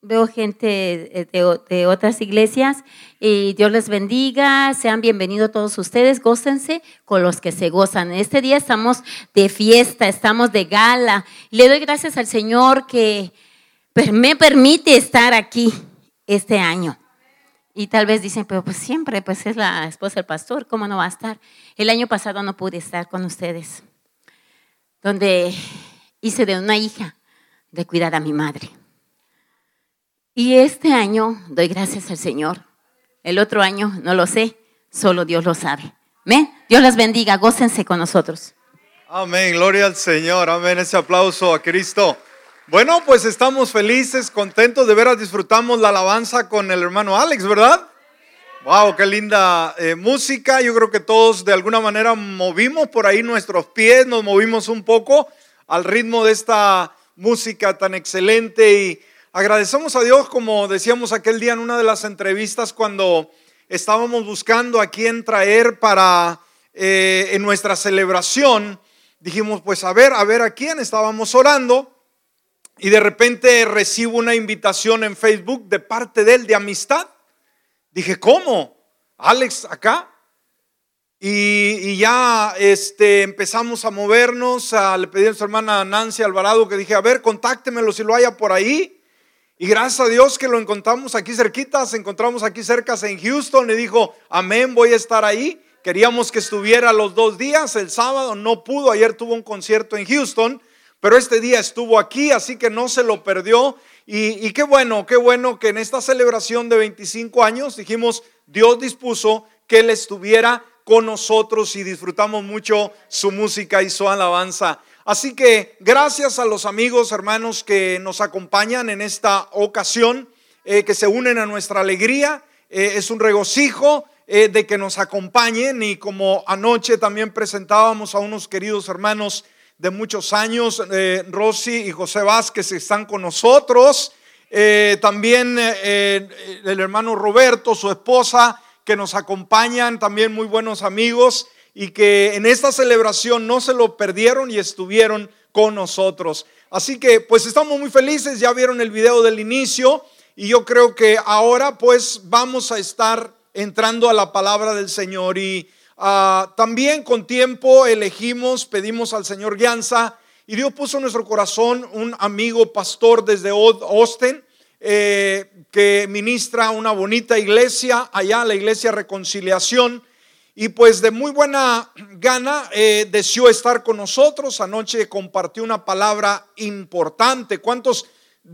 veo gente de, otras iglesias y Dios les bendiga, sean bienvenidos todos ustedes, gócense con los que se gozan. Este día estamos de fiesta, estamos de gala. Le doy gracias al Señor que me permite estar aquí este año. Y tal vez dicen, pero pues siempre, pues es la esposa del pastor, ¿cómo no va a estar? El año pasado no pude estar con ustedes, donde hice de una hija de cuidar a mi madre. Y este año doy gracias al Señor. El otro año no lo sé, solo Dios lo sabe. ¿Me? Dios las bendiga, gócense con nosotros. Amén, gloria al Señor, amén, ese aplauso a Cristo. Bueno, pues estamos felices, contentos, de veras disfrutamos la alabanza con el hermano Alex, ¿verdad? Wow, qué linda eh, música. Yo creo que todos de alguna manera movimos por ahí nuestros pies, nos movimos un poco al ritmo de esta música tan excelente y agradecemos a Dios, como decíamos aquel día en una de las entrevistas cuando estábamos buscando a quién traer para eh, en nuestra celebración. Dijimos, pues a ver, a ver a quién estábamos orando y de repente recibo una invitación en Facebook de parte de él de amistad. Dije, ¿cómo? Alex acá. Y, ya este, empezamos a movernos. le pedí a su hermana Nancy Alvarado que dije, a ver, contáctemelo si lo haya por ahí. Y gracias a Dios que lo encontramos aquí cerquita, se encontramos aquí cerca en Houston. Le dijo, amén, voy a estar ahí. Queríamos que estuviera los dos días, el sábado no pudo, ayer tuvo un concierto en Houston pero este día estuvo aquí, así que no se lo perdió. Y, qué bueno, qué bueno que en esta celebración de 25 años dijimos, Dios dispuso que Él estuviera con nosotros y disfrutamos mucho su música y su alabanza. Así que gracias a los amigos, hermanos que nos acompañan en esta ocasión, eh, que se unen a nuestra alegría. Eh, es un regocijo eh, de que nos acompañen y como anoche también presentábamos a unos queridos hermanos de muchos años, Rosy y José Vázquez están con nosotros. También el hermano Roberto, su esposa, que nos acompañan, también muy buenos amigos y que en esta celebración no se lo perdieron y estuvieron con nosotros. Así que pues estamos muy felices, ya vieron el video del inicio y yo creo que ahora pues vamos a estar entrando a la palabra del Señor y Ah, también con tiempo elegimos, pedimos al Señor guianza y Dios puso en nuestro corazón un amigo pastor desde Austin eh, que ministra una bonita iglesia allá, la iglesia Reconciliación. Y pues de muy buena gana eh, deseó estar con nosotros. Anoche compartió una palabra importante. ¿Cuántos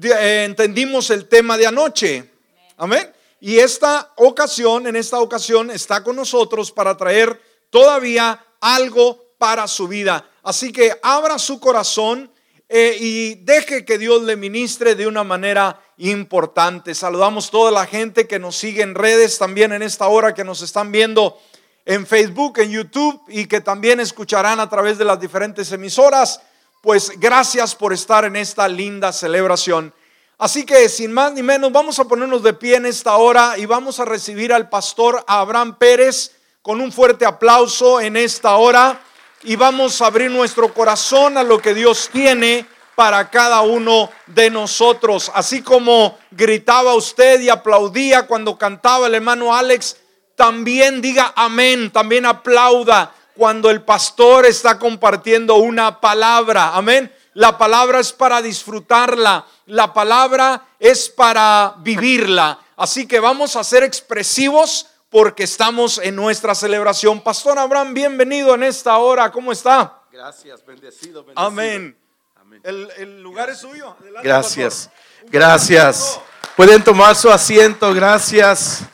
eh, entendimos el tema de anoche? Amén. Y esta ocasión, en esta ocasión, está con nosotros para traer todavía algo para su vida. Así que abra su corazón eh, y deje que Dios le ministre de una manera importante. Saludamos toda la gente que nos sigue en redes también en esta hora, que nos están viendo en Facebook, en YouTube y que también escucharán a través de las diferentes emisoras. Pues gracias por estar en esta linda celebración. Así que sin más ni menos, vamos a ponernos de pie en esta hora y vamos a recibir al pastor Abraham Pérez con un fuerte aplauso en esta hora y vamos a abrir nuestro corazón a lo que Dios tiene para cada uno de nosotros. Así como gritaba usted y aplaudía cuando cantaba el hermano Alex, también diga amén, también aplauda cuando el pastor está compartiendo una palabra. Amén. La palabra es para disfrutarla, la palabra es para vivirla. Así que vamos a ser expresivos porque estamos en nuestra celebración. Pastor Abraham, bienvenido en esta hora. ¿Cómo está? Gracias, bendecido. bendecido. Amén. El, lugar es suyo. gracias. Gracias. Pueden tomar su asiento. Gracias.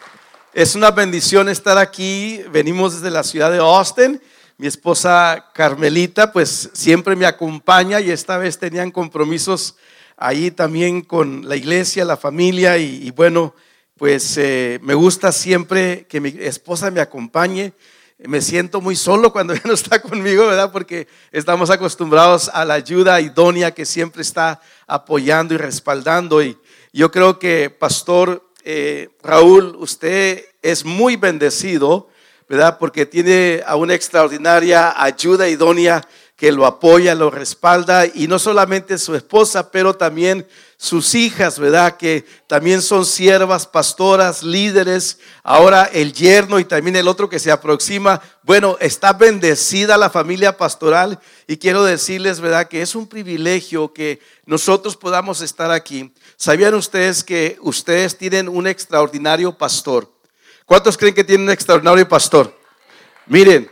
Es una bendición estar aquí. Venimos desde la ciudad de Austin mi esposa Carmelita, pues siempre me acompaña y esta vez tenían compromisos ahí también con la iglesia, la familia y, bueno, pues eh, me gusta siempre que mi esposa me acompañe. Me siento muy solo cuando ella no está conmigo, ¿verdad? Porque estamos acostumbrados a la ayuda idónea que siempre está apoyando y respaldando. Y yo creo que, Pastor eh, Raúl, usted es muy bendecido ¿verdad? Porque tiene a una extraordinaria ayuda idónea que lo apoya, lo respalda, y no solamente su esposa, pero también sus hijas, ¿verdad? Que también son siervas, pastoras, líderes. Ahora el yerno y también el otro que se aproxima. Bueno, está bendecida la familia pastoral y quiero decirles, ¿verdad? Que es un privilegio que nosotros podamos estar aquí. ¿Sabían ustedes que ustedes tienen un extraordinario pastor? ¿Cuántos creen que tienen un extraordinario pastor? Miren,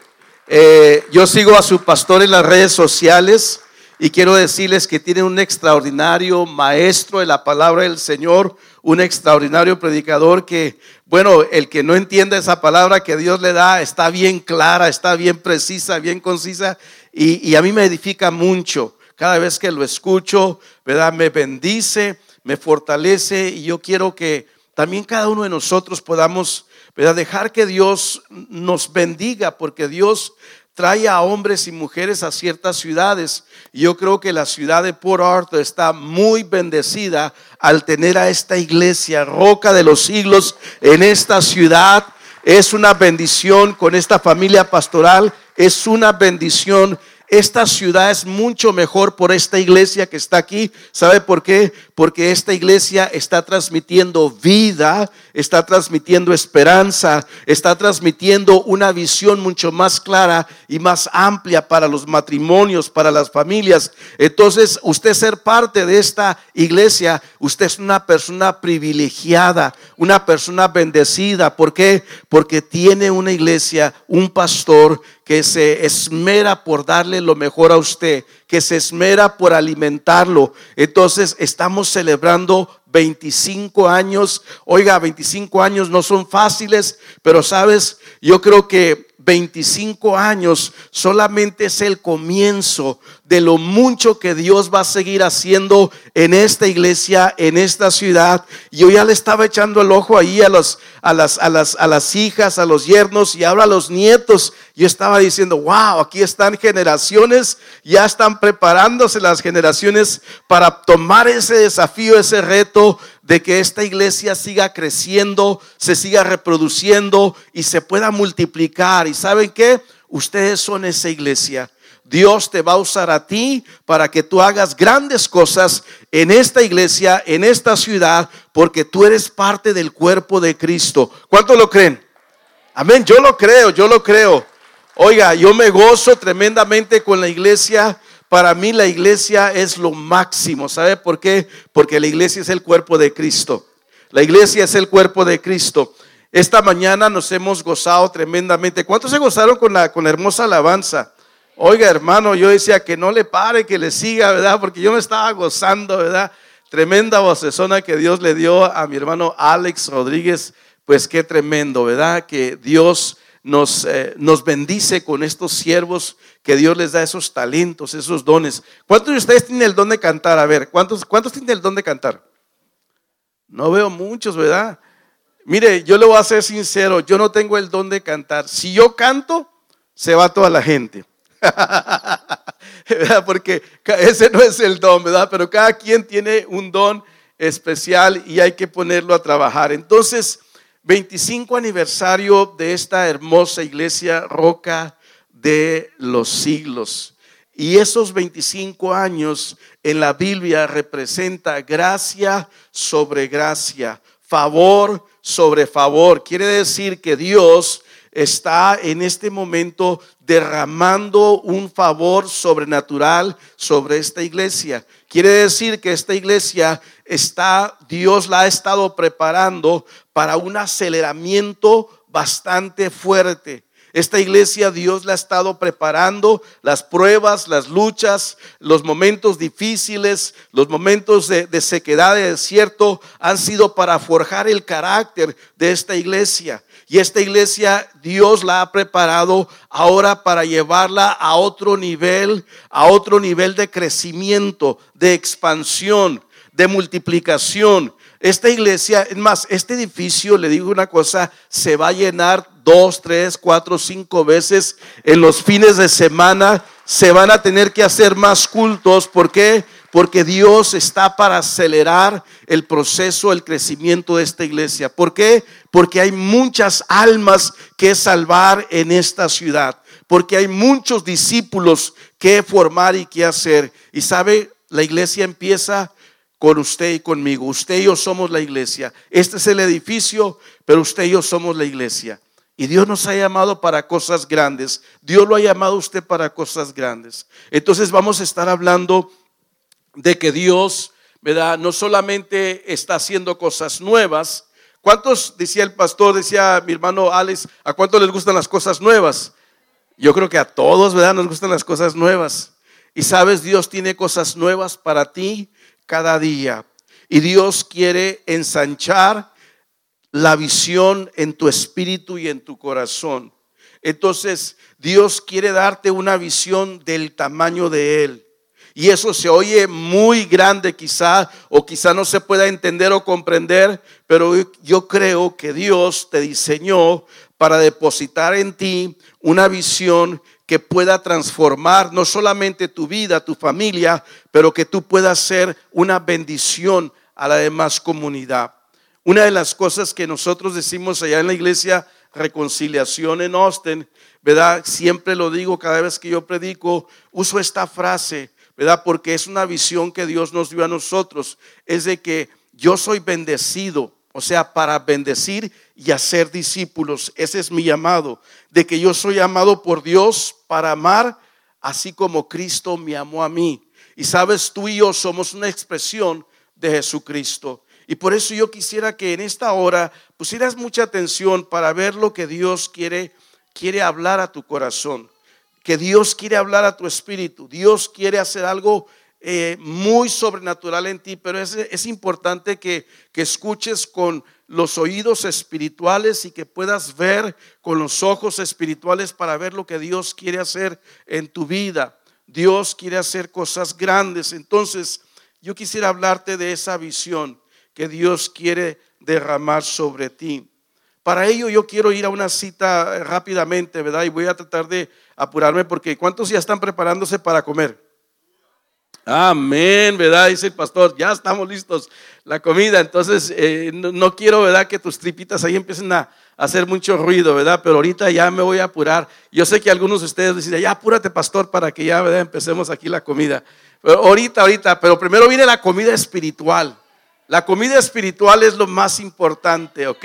eh, yo sigo a su pastor en las redes sociales y quiero decirles que tiene un extraordinario maestro de la palabra del Señor, un extraordinario predicador que, bueno, el que no entienda esa palabra que Dios le da está bien clara, está bien precisa, bien concisa y, y a mí me edifica mucho. Cada vez que lo escucho, ¿verdad? Me bendice, me fortalece y yo quiero que también cada uno de nosotros podamos ¿verdad? dejar que Dios nos bendiga, porque Dios trae a hombres y mujeres a ciertas ciudades. Yo creo que la ciudad de Port Arthur está muy bendecida al tener a esta iglesia, roca de los siglos, en esta ciudad. Es una bendición con esta familia pastoral, es una bendición esta ciudad es mucho mejor por esta iglesia que está aquí. ¿Sabe por qué? Porque esta iglesia está transmitiendo vida, está transmitiendo esperanza, está transmitiendo una visión mucho más clara y más amplia para los matrimonios, para las familias. Entonces, usted ser parte de esta iglesia, usted es una persona privilegiada, una persona bendecida. ¿Por qué? Porque tiene una iglesia, un pastor que se esmera por darle lo mejor a usted, que se esmera por alimentarlo. Entonces estamos celebrando 25 años. Oiga, 25 años no son fáciles, pero sabes, yo creo que 25 años solamente es el comienzo de lo mucho que Dios va a seguir haciendo en esta iglesia, en esta ciudad. Yo ya le estaba echando el ojo ahí a, los, a, las, a, las, a las hijas, a los yernos y ahora a los nietos. Yo estaba diciendo, wow, aquí están generaciones, ya están preparándose las generaciones para tomar ese desafío, ese reto de que esta iglesia siga creciendo, se siga reproduciendo y se pueda multiplicar. ¿Y saben qué? Ustedes son esa iglesia. Dios te va a usar a ti para que tú hagas grandes cosas en esta iglesia, en esta ciudad, porque tú eres parte del cuerpo de Cristo. ¿Cuánto lo creen? Amén, yo lo creo, yo lo creo. Oiga, yo me gozo tremendamente con la iglesia. Para mí la iglesia es lo máximo. ¿Sabe por qué? Porque la iglesia es el cuerpo de Cristo. La iglesia es el cuerpo de Cristo. Esta mañana nos hemos gozado tremendamente. ¿Cuántos se gozaron con la, con hermosa alabanza? Oiga, hermano, yo decía que no le pare, que le siga, ¿verdad? Porque yo me estaba gozando, ¿verdad? Tremenda vocesona que Dios le dio a mi hermano Alex Rodríguez. Pues qué tremendo, ¿verdad? Que Dios nos, eh, nos bendice con estos siervos, que Dios les da esos talentos, esos dones. ¿Cuántos de ustedes tienen el don de cantar? A ver, ¿cuántos, cuántos tienen el don de cantar? No veo muchos, ¿verdad? Mire, yo le voy a ser sincero, yo no tengo el don de cantar. Si yo canto, se va toda la gente. Porque ese no es el don, ¿verdad? Pero cada quien tiene un don especial y hay que ponerlo a trabajar. Entonces, 25 aniversario de esta hermosa iglesia Roca de los siglos. Y esos 25 años en la Biblia representa gracia sobre gracia, favor sobre favor. Quiere decir que Dios está en este momento derramando un favor sobrenatural sobre esta iglesia. Quiere decir que esta iglesia está, Dios la ha estado preparando para un aceleramiento bastante fuerte. Esta iglesia Dios la ha estado preparando, las pruebas, las luchas, los momentos difíciles, los momentos de, de, sequedad, de desierto, han sido para forjar el carácter de esta iglesia. Y esta iglesia Dios la ha preparado ahora para llevarla a otro nivel, a otro nivel de crecimiento, de expansión, de multiplicación. Esta iglesia, es más, este edificio, le digo una cosa, se va a llenar dos, tres, cuatro, cinco veces en los fines de semana. Se van a tener que hacer más cultos. ¿Por qué? Porque Dios está para acelerar el proceso, el crecimiento de esta iglesia. ¿Por qué? Porque hay muchas almas que salvar en esta ciudad. porque hay muchos discípulos que formar y que hacer. Y sabe, la iglesia empieza con usted y conmigo. Usted y yo somos la iglesia. Este es el edificio, pero usted y yo somos la iglesia. Y Dios nos ha llamado para cosas grandes. Dios lo ha llamado a usted para cosas grandes. Entonces vamos a estar hablando de que Dios, ¿verdad? No solamente está haciendo cosas nuevas. ¿Cuántos, decía el pastor, decía mi hermano Alex, a cuántos les gustan las cosas nuevas? Yo creo que a todos, ¿verdad? Nos gustan las cosas nuevas. Y sabes, Dios tiene cosas nuevas para ti cada día. Y Dios quiere ensanchar la visión en tu espíritu y en tu corazón. Entonces, Dios quiere darte una visión del tamaño de Él. Y eso se oye muy grande quizá, o quizá no se pueda entender o comprender, pero yo creo que Dios te diseñó para depositar en ti una visión que pueda transformar no solamente tu vida, tu familia, pero que tú puedas ser una bendición a la demás comunidad. Una de las cosas que nosotros decimos allá en la iglesia Reconciliación en Austin, ¿verdad? Siempre lo digo cada vez que yo predico, uso esta frase, ¿verdad? Porque es una visión que Dios nos dio a nosotros, es de que yo soy bendecido, o sea, para bendecir y hacer discípulos. Ese es mi llamado, de que yo soy amado por Dios para amar, así como Cristo me amó a mí. Y sabes, tú y yo somos una expresión de Jesucristo. Y por eso yo quisiera que en esta hora pusieras mucha atención para ver lo que Dios quiere, quiere hablar a tu corazón, que Dios quiere hablar a tu espíritu. Dios quiere hacer algo eh, muy sobrenatural en ti, pero es, es importante que, que escuches con los oídos espirituales y que puedas ver con los ojos espirituales para ver lo que Dios quiere hacer en tu vida. Dios quiere hacer cosas grandes. Entonces, yo quisiera hablarte de esa visión que Dios quiere derramar sobre ti. Para ello yo quiero ir a una cita rápidamente, ¿verdad? Y voy a tratar de apurarme porque ¿cuántos ya están preparándose para comer? Amén, ¿verdad? Dice el pastor, ya estamos listos, la comida. Entonces, eh, no, quiero, ¿verdad? Que tus tripitas ahí empiecen a, hacer mucho ruido, ¿verdad? Pero ahorita ya me voy a apurar. Yo sé que algunos de ustedes dicen, ya apúrate, pastor, para que ya, ¿verdad? Empecemos aquí la comida. Pero ahorita, ahorita, pero primero viene la comida espiritual. La comida espiritual es lo más importante, ¿ok?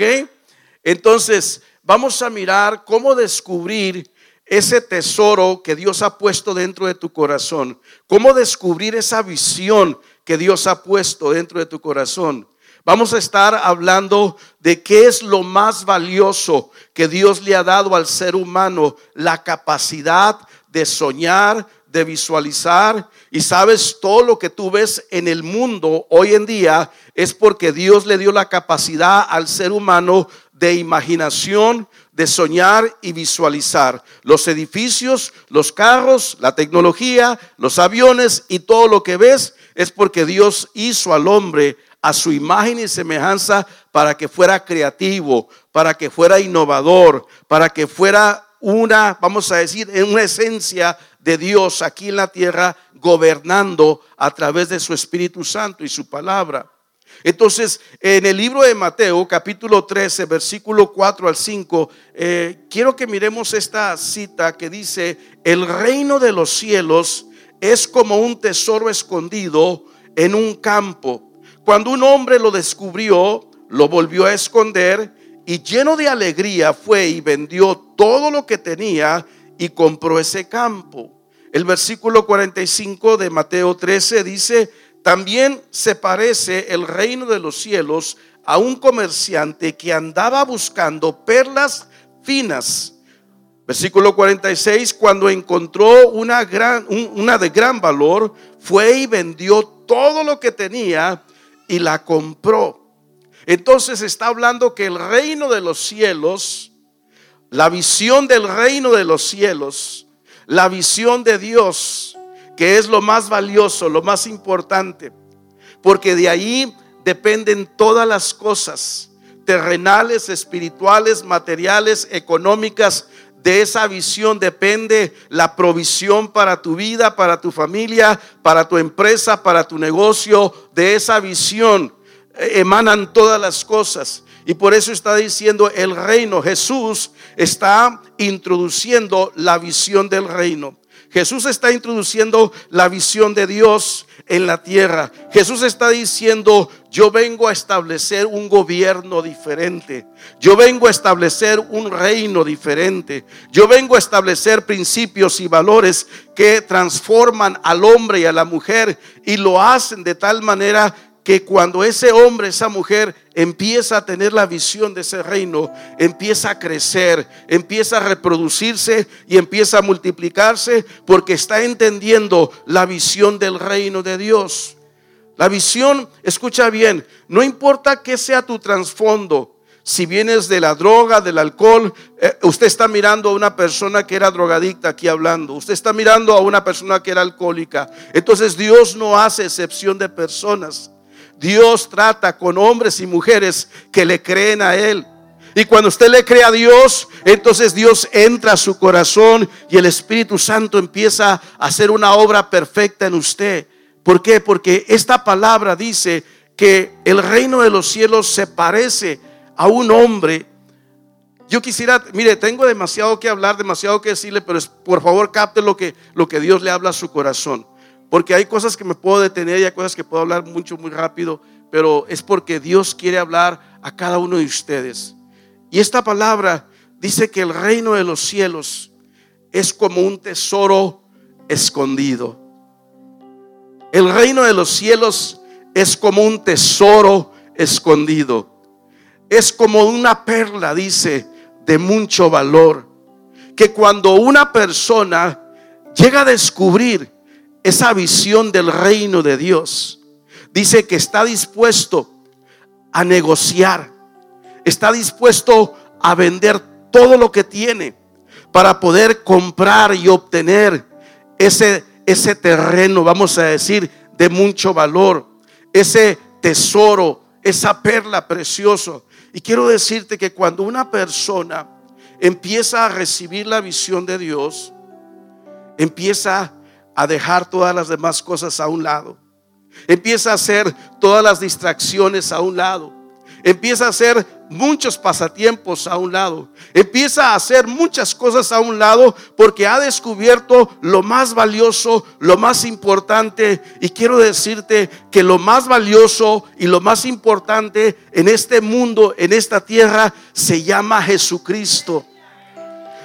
Entonces, vamos a mirar cómo descubrir ese tesoro que Dios ha puesto dentro de tu corazón. Cómo descubrir esa visión que Dios ha puesto dentro de tu corazón. Vamos a estar hablando de qué es lo más valioso que Dios le ha dado al ser humano, la capacidad de soñar, de visualizar. Y sabes, todo lo que tú ves en el mundo hoy en día es porque Dios le dio la capacidad al ser humano de imaginación, de soñar y visualizar. Los edificios, los carros, la tecnología, los aviones y todo lo que ves es porque Dios hizo al hombre a su imagen y semejanza para que fuera creativo, para que fuera innovador, para que fuera una, vamos a decir, una esencia de Dios aquí en la tierra, gobernando a través de su Espíritu Santo y su palabra. Entonces, en el libro de Mateo, capítulo 13, versículo 4 al 5, eh, quiero que miremos esta cita que dice, el reino de los cielos es como un tesoro escondido en un campo. Cuando un hombre lo descubrió, lo volvió a esconder y lleno de alegría fue y vendió todo lo que tenía y compró ese campo. El versículo 45 de Mateo 13 dice, también se parece el reino de los cielos a un comerciante que andaba buscando perlas finas. Versículo 46, cuando encontró una, gran, una de gran valor, fue y vendió todo lo que tenía y la compró. Entonces está hablando que el reino de los cielos, la visión del reino de los cielos, la visión de Dios, que es lo más valioso, lo más importante, porque de ahí dependen todas las cosas terrenales, espirituales, materiales, económicas. De esa visión depende la provisión para tu vida, para tu familia, para tu empresa, para tu negocio. De esa visión emanan todas las cosas. Y por eso está diciendo el reino. Jesús está introduciendo la visión del reino. Jesús está introduciendo la visión de Dios en la tierra. Jesús está diciendo, yo vengo a establecer un gobierno diferente. Yo vengo a establecer un reino diferente. Yo vengo a establecer principios y valores que transforman al hombre y a la mujer y lo hacen de tal manera que cuando ese hombre, esa mujer empieza a tener la visión de ese reino, empieza a crecer, empieza a reproducirse y empieza a multiplicarse porque está entendiendo la visión del reino de Dios. La visión, escucha bien, no importa que sea tu trasfondo, si vienes de la droga, del alcohol, eh, usted está mirando a una persona que era drogadicta aquí hablando, usted está mirando a una persona que era alcohólica. Entonces Dios no hace excepción de personas. Dios trata con hombres y mujeres que le creen a Él. Y cuando usted le cree a Dios, entonces Dios entra a su corazón y el Espíritu Santo empieza a hacer una obra perfecta en usted. ¿Por qué? Porque esta palabra dice que el reino de los cielos se parece a un hombre. Yo quisiera, mire, tengo demasiado que hablar, demasiado que decirle, pero por favor capte lo que, lo que Dios le habla a su corazón. Porque hay cosas que me puedo detener y hay cosas que puedo hablar mucho, muy rápido, pero es porque Dios quiere hablar a cada uno de ustedes. Y esta palabra dice que el reino de los cielos es como un tesoro escondido. El reino de los cielos es como un tesoro escondido. Es como una perla, dice, de mucho valor. Que cuando una persona llega a descubrir esa visión del reino de Dios. Dice que está dispuesto a negociar, está dispuesto a vender todo lo que tiene para poder comprar y obtener ese, ese terreno, vamos a decir, de mucho valor, ese tesoro, esa perla preciosa. Y quiero decirte que cuando una persona empieza a recibir la visión de Dios, empieza a dejar todas las demás cosas a un lado. Empieza a hacer todas las distracciones a un lado. Empieza a hacer muchos pasatiempos a un lado. Empieza a hacer muchas cosas a un lado porque ha descubierto lo más valioso, lo más importante. Y quiero decirte que lo más valioso y lo más importante en este mundo, en esta tierra, se llama Jesucristo.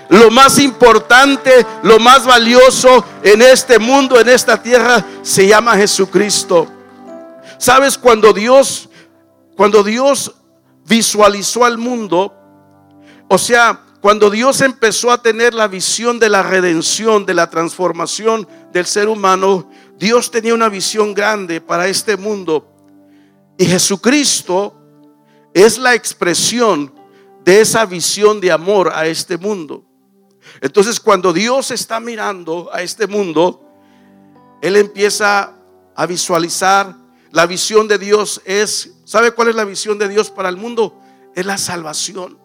Lo más importante, lo más valioso en este mundo, en esta tierra, se llama Jesucristo. ¿Sabes cuando Dios, cuando Dios visualizó al mundo, o sea, cuando Dios empezó a tener la visión de la redención, de la transformación del ser humano, Dios tenía una visión grande para este mundo. Y Jesucristo es la expresión de esa visión de amor a este mundo. Entonces cuando Dios está mirando a este mundo, Él empieza a visualizar, la visión de Dios es, ¿sabe cuál es la visión de Dios para el mundo? Es la salvación.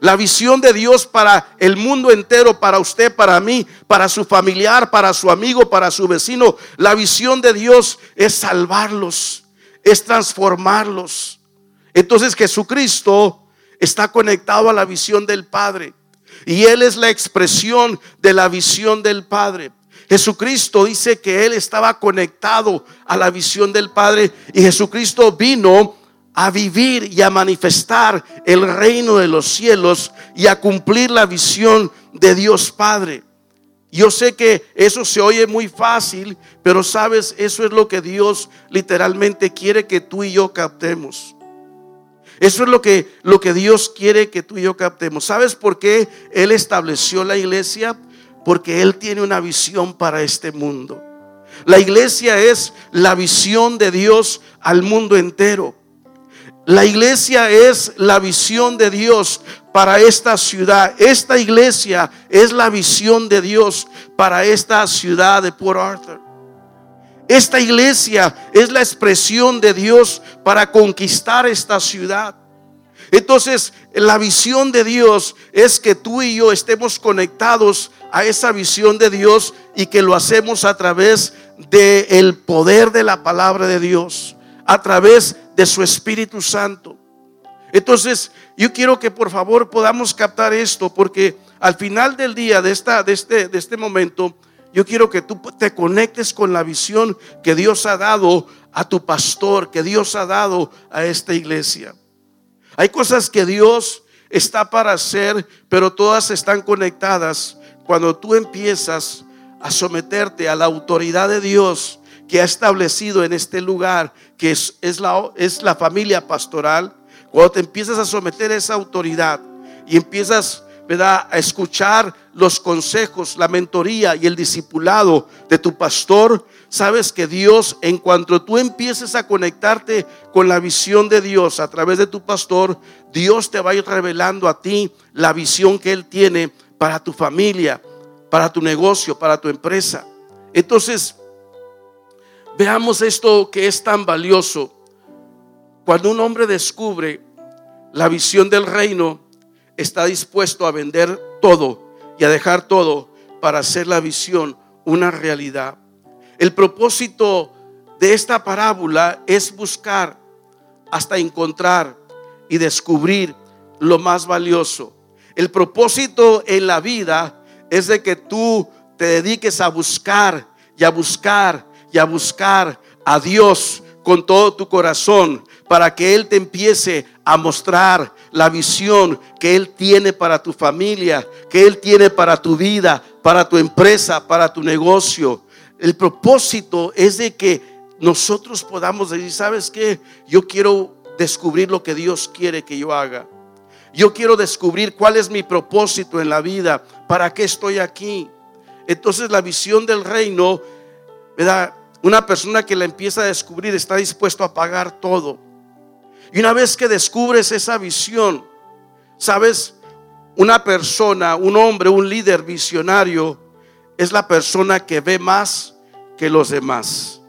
La visión de Dios para el mundo entero, para usted, para mí, para su familiar, para su amigo, para su vecino. La visión de Dios es salvarlos, es transformarlos. Entonces Jesucristo está conectado a la visión del Padre. Y Él es la expresión de la visión del Padre. Jesucristo dice que Él estaba conectado a la visión del Padre y Jesucristo vino a vivir y a manifestar el reino de los cielos y a cumplir la visión de Dios Padre. Yo sé que eso se oye muy fácil, pero sabes, eso es lo que Dios literalmente quiere que tú y yo captemos. Eso es lo que, lo que Dios quiere que tú y yo captemos. ¿Sabes por qué Él estableció la iglesia? Porque Él tiene una visión para este mundo. La iglesia es la visión de Dios al mundo entero. La iglesia es la visión de Dios para esta ciudad. Esta iglesia es la visión de Dios para esta ciudad de Port Arthur. Esta iglesia es la expresión de Dios para conquistar esta ciudad. Entonces, la visión de Dios es que tú y yo estemos conectados a esa visión de Dios y que lo hacemos a través del el poder de la palabra de Dios, a través de su Espíritu Santo. Entonces, yo quiero que por favor podamos captar esto porque al final del día, de, esta, de, este, de este momento, yo quiero que tú te conectes con la visión que Dios ha dado a tu pastor, que Dios ha dado a esta iglesia. Hay cosas que Dios está para hacer, pero todas están conectadas cuando tú empiezas a someterte a la autoridad de Dios que ha establecido en este lugar, que es, es, la, es la familia pastoral, cuando te empiezas a someter a esa autoridad y empiezas a escuchar los consejos, la mentoría y el discipulado de tu pastor, sabes que Dios, en cuanto tú empieces a conectarte con la visión de Dios a través de tu pastor, Dios te va a ir revelando a ti la visión que Él tiene para tu familia, para tu negocio, para tu empresa. Entonces, veamos esto que es tan valioso. Cuando un hombre descubre la visión del reino, está dispuesto a vender todo y a dejar todo para hacer la visión una realidad. El propósito de esta parábola es buscar hasta encontrar y descubrir lo más valioso. El propósito en la vida es de que tú te dediques a buscar y a buscar y a buscar a Dios con todo tu corazón para que Él te empiece a mostrar la visión que Él tiene para tu familia, que Él tiene para tu vida, para tu empresa, para tu negocio. El propósito es de que nosotros podamos decir, ¿sabes qué? Yo quiero descubrir lo que Dios quiere que yo haga. Yo quiero descubrir cuál es mi propósito en la vida, para qué estoy aquí. Entonces la visión del reino, ¿verdad? Una persona que la empieza a descubrir está dispuesto a pagar todo y una vez que descubres esa visión, sabes, una persona, un hombre, un líder visionario, es la persona que ve más que los demás.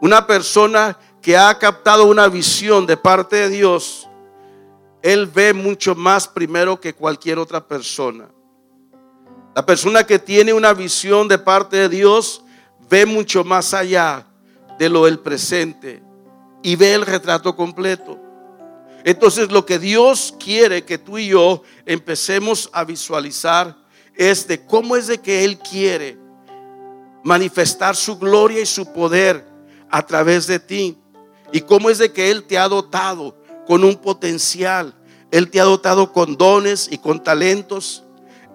Una persona que ha captado una visión de parte de Dios, él ve mucho más primero que cualquier otra persona. La persona que tiene una visión de parte de Dios ve mucho más allá de lo del presente y ve el retrato completo. Entonces lo que Dios quiere que tú y yo empecemos a visualizar es de cómo es de que Él quiere manifestar su gloria y su poder a través de ti. Y cómo es de que Él te ha dotado con un potencial. Él te ha dotado con dones y con talentos.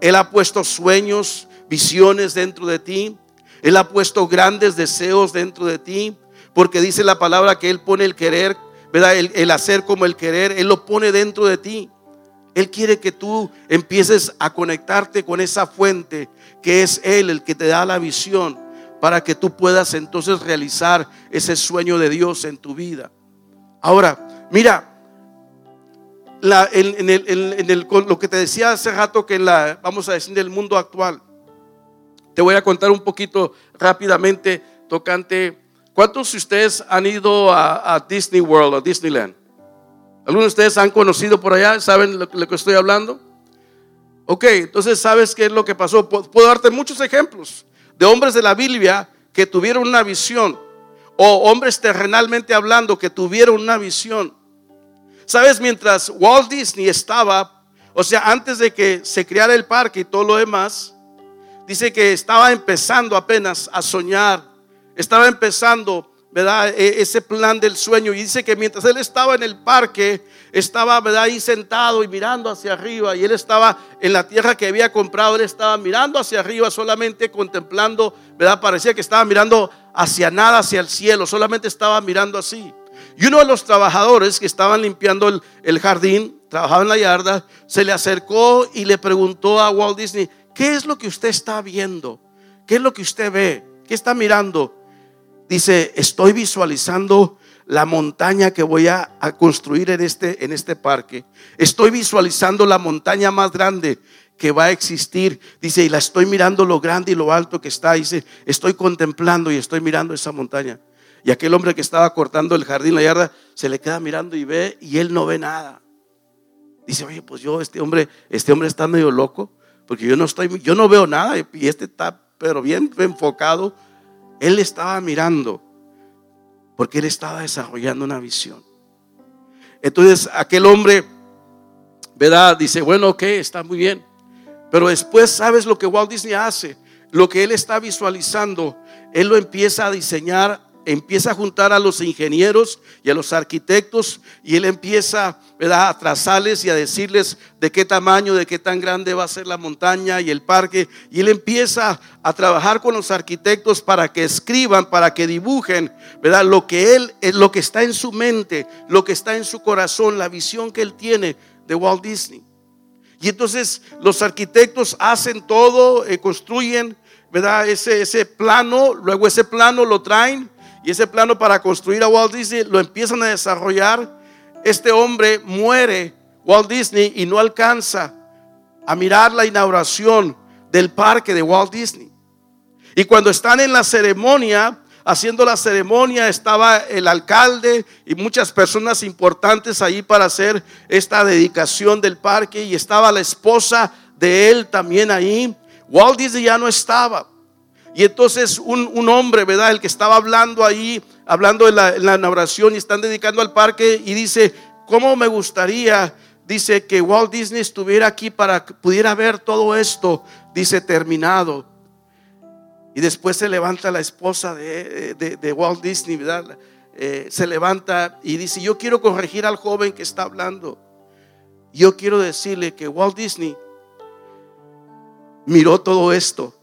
Él ha puesto sueños, visiones dentro de ti. Él ha puesto grandes deseos dentro de ti. Porque dice la palabra que Él pone el querer El, hacer como el querer, Él lo pone dentro de ti. Él quiere que tú empieces a conectarte con esa fuente que es Él el que te da la visión para que tú puedas entonces realizar ese sueño de Dios en tu vida. Ahora, mira, lo que te decía hace rato que la, vamos a decir, en el mundo actual, te voy a contar un poquito rápidamente tocante ¿Cuántos de ustedes han ido a, Disney World o Disneyland? ¿Algunos de ustedes han conocido por allá? ¿Saben lo, lo, que estoy hablando? Ok, entonces sabes qué es lo que pasó. Puedo darte muchos ejemplos de hombres de la Biblia que tuvieron una visión o hombres terrenalmente hablando que tuvieron una visión. Sabes, mientras Walt Disney estaba, o sea, antes de que se creara el parque y todo lo demás, dice que estaba empezando apenas a soñar estaba empezando, ¿verdad? E, ese plan del sueño. Y dice que mientras él estaba en el parque, estaba, ¿verdad? Ahí sentado y mirando hacia arriba. Y él estaba en la tierra que había comprado, él estaba mirando hacia arriba, solamente contemplando, ¿verdad? Parecía que estaba mirando hacia nada, hacia el cielo, solamente estaba mirando así. Y uno de los trabajadores que estaban limpiando el, el jardín, trabajaba en la yarda, se le acercó y le preguntó a Walt Disney, ¿qué es lo que usted está viendo? ¿Qué es lo que usted ve? ¿Qué está mirando? Dice, estoy visualizando la montaña que voy a, construir en este, en este parque. Estoy visualizando la montaña más grande que va a existir. Dice, y la estoy mirando lo grande y lo alto que está. Dice, estoy contemplando y estoy mirando esa montaña. Y aquel hombre que estaba cortando el jardín, la yarda, se le queda mirando y ve y él no ve nada. Dice, oye, pues yo, este hombre, este hombre está medio loco, porque yo no estoy, yo no veo nada y este está, pero bien enfocado él estaba mirando porque él estaba desarrollando una visión. Entonces aquel hombre, ¿verdad? Dice, bueno, ok, está muy bien. Pero después, ¿sabes lo que Walt Disney hace? Lo que él está visualizando, él lo empieza a diseñar empieza a juntar a los ingenieros y a los arquitectos y él empieza a trazarles y a decirles de qué tamaño, de qué tan grande va a ser la montaña y el parque. Y él empieza a trabajar con los arquitectos para que escriban, para que dibujen, ¿verdad? Lo que él, eh, lo que está en su mente, lo que está en su corazón, la visión que él tiene de Walt Disney. Y entonces los arquitectos hacen todo, eh, construyen, ¿verdad? Ese, ese plano, luego ese plano lo traen y ese plano para construir a Walt Disney lo empiezan a desarrollar. Este hombre muere, Walt Disney, y no alcanza a mirar la inauguración del parque de Walt Disney. Y cuando están en la ceremonia, haciendo la ceremonia, estaba el alcalde y muchas personas importantes ahí para hacer esta dedicación del parque y estaba la esposa de él también ahí. Walt Disney ya no estaba. Y entonces un, hombre, ¿verdad? El que estaba hablando ahí, hablando en la, en inauguración y están dedicando al parque y dice, ¿cómo me gustaría? Dice que Walt Disney estuviera aquí para que pudiera ver todo esto, dice, terminado. Y después se levanta la esposa de, Walt Disney, ¿verdad? Eh, se levanta y dice, yo quiero corregir al joven que está hablando. Yo quiero decirle que Walt Disney miró todo esto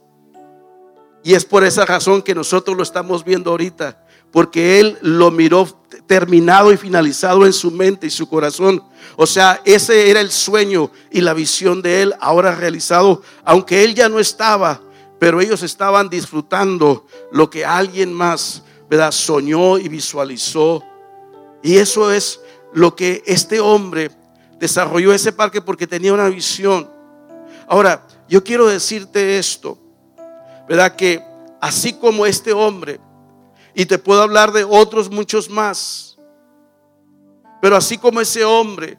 y es por esa razón que nosotros lo estamos viendo ahorita, porque Él lo miró terminado y finalizado en su mente y su corazón. O sea, ese era el sueño y la visión de Él ahora realizado, aunque Él ya no estaba, pero ellos estaban disfrutando lo que alguien más, ¿verdad? Soñó y visualizó. Y eso es lo que este hombre desarrolló ese parque porque tenía una visión. Ahora, yo quiero decirte esto. ¿Verdad? Que así como este hombre, y te puedo hablar de otros muchos más, pero así como ese hombre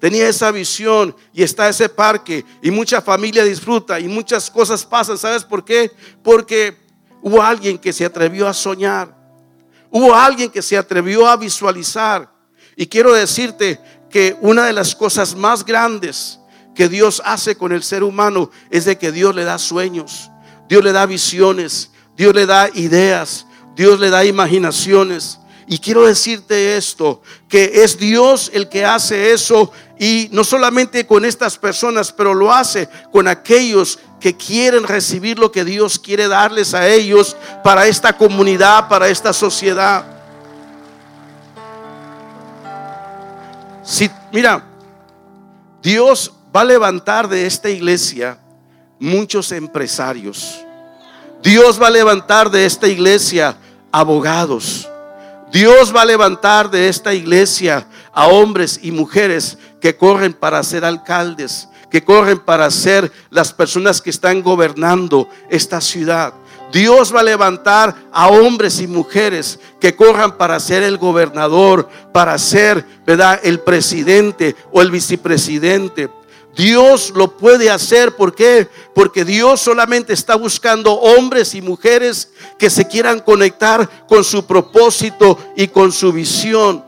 tenía esa visión y está ese parque y mucha familia disfruta y muchas cosas pasan, ¿sabes por qué? Porque hubo alguien que se atrevió a soñar, hubo alguien que se atrevió a visualizar. Y quiero decirte que una de las cosas más grandes que Dios hace con el ser humano es de que Dios le da sueños. Dios le da visiones, Dios le da ideas, Dios le da imaginaciones. Y quiero decirte esto, que es Dios el que hace eso y no solamente con estas personas, pero lo hace con aquellos que quieren recibir lo que Dios quiere darles a ellos para esta comunidad, para esta sociedad. Si, mira, Dios va a levantar de esta iglesia muchos empresarios. Dios va a levantar de esta iglesia abogados. Dios va a levantar de esta iglesia a hombres y mujeres que corren para ser alcaldes, que corren para ser las personas que están gobernando esta ciudad. Dios va a levantar a hombres y mujeres que corran para ser el gobernador, para ser, ¿verdad?, el presidente o el vicepresidente. Dios lo puede hacer. ¿Por qué? Porque Dios solamente está buscando hombres y mujeres que se quieran conectar con su propósito y con su visión.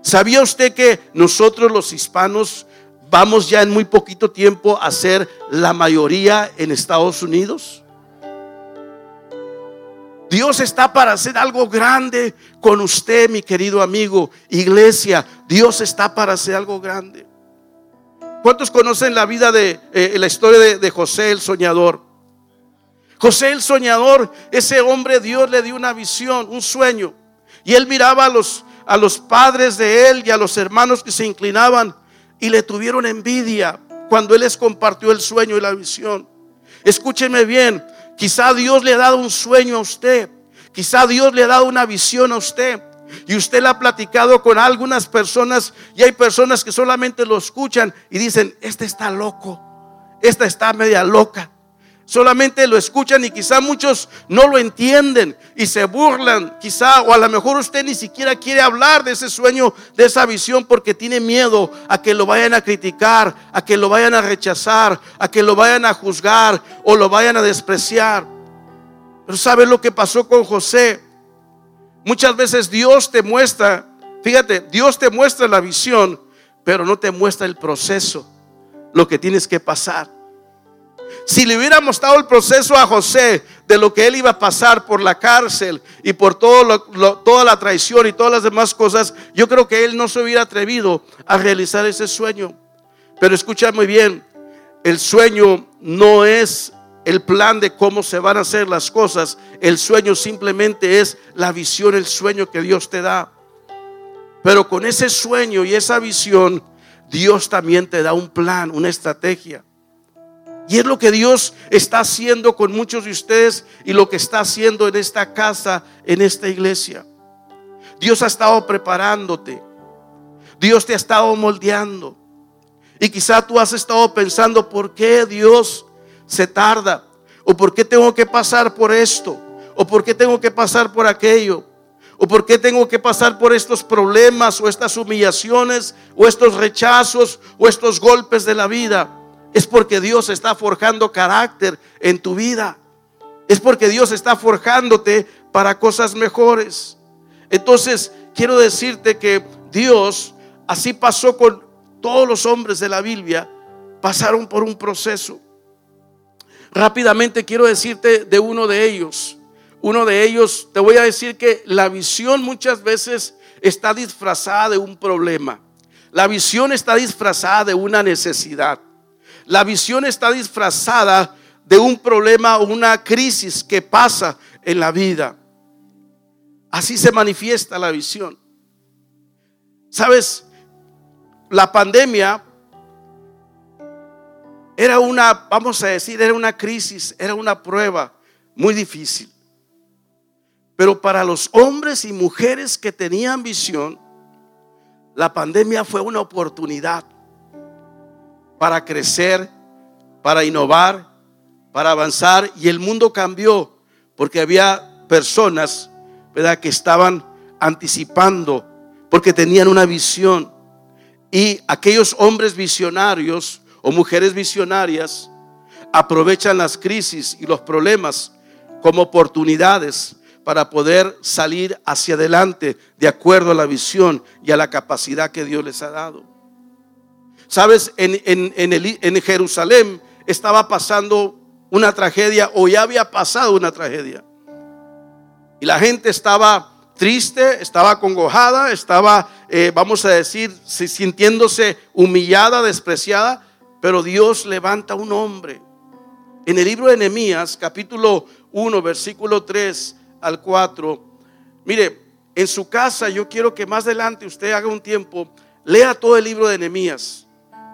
¿Sabía usted que nosotros los hispanos vamos ya en muy poquito tiempo a ser la mayoría en Estados Unidos? Dios está para hacer algo grande con usted, mi querido amigo. Iglesia, Dios está para hacer algo grande. ¿Cuántos conocen la vida de eh, la historia de, José el soñador? José el soñador, ese hombre Dios le dio una visión, un sueño. Y él miraba a los, a los padres de él y a los hermanos que se inclinaban y le tuvieron envidia cuando él les compartió el sueño y la visión. Escúcheme bien, quizá Dios le ha dado un sueño a usted, quizá Dios le ha dado una visión a usted. Y usted le ha platicado con algunas personas y hay personas que solamente lo escuchan y dicen, este está loco, esta está media loca. Solamente lo escuchan y quizá muchos no lo entienden y se burlan, quizá, o a lo mejor usted ni siquiera quiere hablar de ese sueño, de esa visión, porque tiene miedo a que lo vayan a criticar, a que lo vayan a rechazar, a que lo vayan a juzgar o lo vayan a despreciar. Pero ¿sabe lo que pasó con José? Muchas veces Dios te muestra, fíjate, Dios te muestra la visión, pero no te muestra el proceso, lo que tienes que pasar. Si le hubiera mostrado el proceso a José de lo que él iba a pasar por la cárcel y por toda la traición y todas las demás cosas, yo creo que él no se hubiera atrevido a realizar ese sueño. Pero escucha muy bien, el sueño no es el plan de cómo se van a hacer las cosas. El sueño simplemente es la visión, el sueño que Dios te da. Pero con ese sueño y esa visión, Dios también te da un plan, una estrategia. Y es lo que Dios está haciendo con muchos de ustedes y lo que está haciendo en esta casa, en esta iglesia. Dios ha estado preparándote. Dios te ha estado moldeando. Y quizá tú has estado pensando, ¿por qué Dios se tarda? ¿O por qué tengo que pasar por esto? ¿O por qué tengo que pasar por aquello? ¿O por qué tengo que pasar por estos problemas o estas humillaciones o estos rechazos o estos golpes de la vida? Es porque Dios está forjando carácter en tu vida. Es porque Dios está forjándote para cosas mejores. Entonces, quiero decirte que Dios así pasó con todos los hombres de la Biblia, pasaron por un proceso. Rápidamente quiero decirte de uno de ellos. Uno de ellos, te voy a decir que la visión muchas veces está disfrazada de un problema. La visión está disfrazada de una necesidad. La visión está disfrazada de un problema o una crisis que pasa en la vida. Así se manifiesta la visión. Sabes, la pandemia era una, vamos a decir, era una crisis, era una prueba muy difícil. Pero para los hombres y mujeres que tenían visión, la pandemia fue una oportunidad para crecer, para innovar, para avanzar y el mundo cambió porque había personas, ¿verdad?, que estaban anticipando porque tenían una visión. Y aquellos hombres visionarios o mujeres visionarias aprovechan las crisis y los problemas como oportunidades para poder salir hacia adelante de acuerdo a la visión y a la capacidad que Dios les ha dado. Sabes, en, en Jerusalén estaba pasando una tragedia o ya había pasado una tragedia. Y la gente estaba triste, estaba congojada, estaba, eh, vamos a decir, sintiéndose humillada, despreciada, pero Dios levanta un hombre. En el libro de Nehemías, capítulo 1, versículo 3 al 4, mire, en su casa yo quiero que más adelante usted haga un tiempo, lea todo el libro de Nehemías,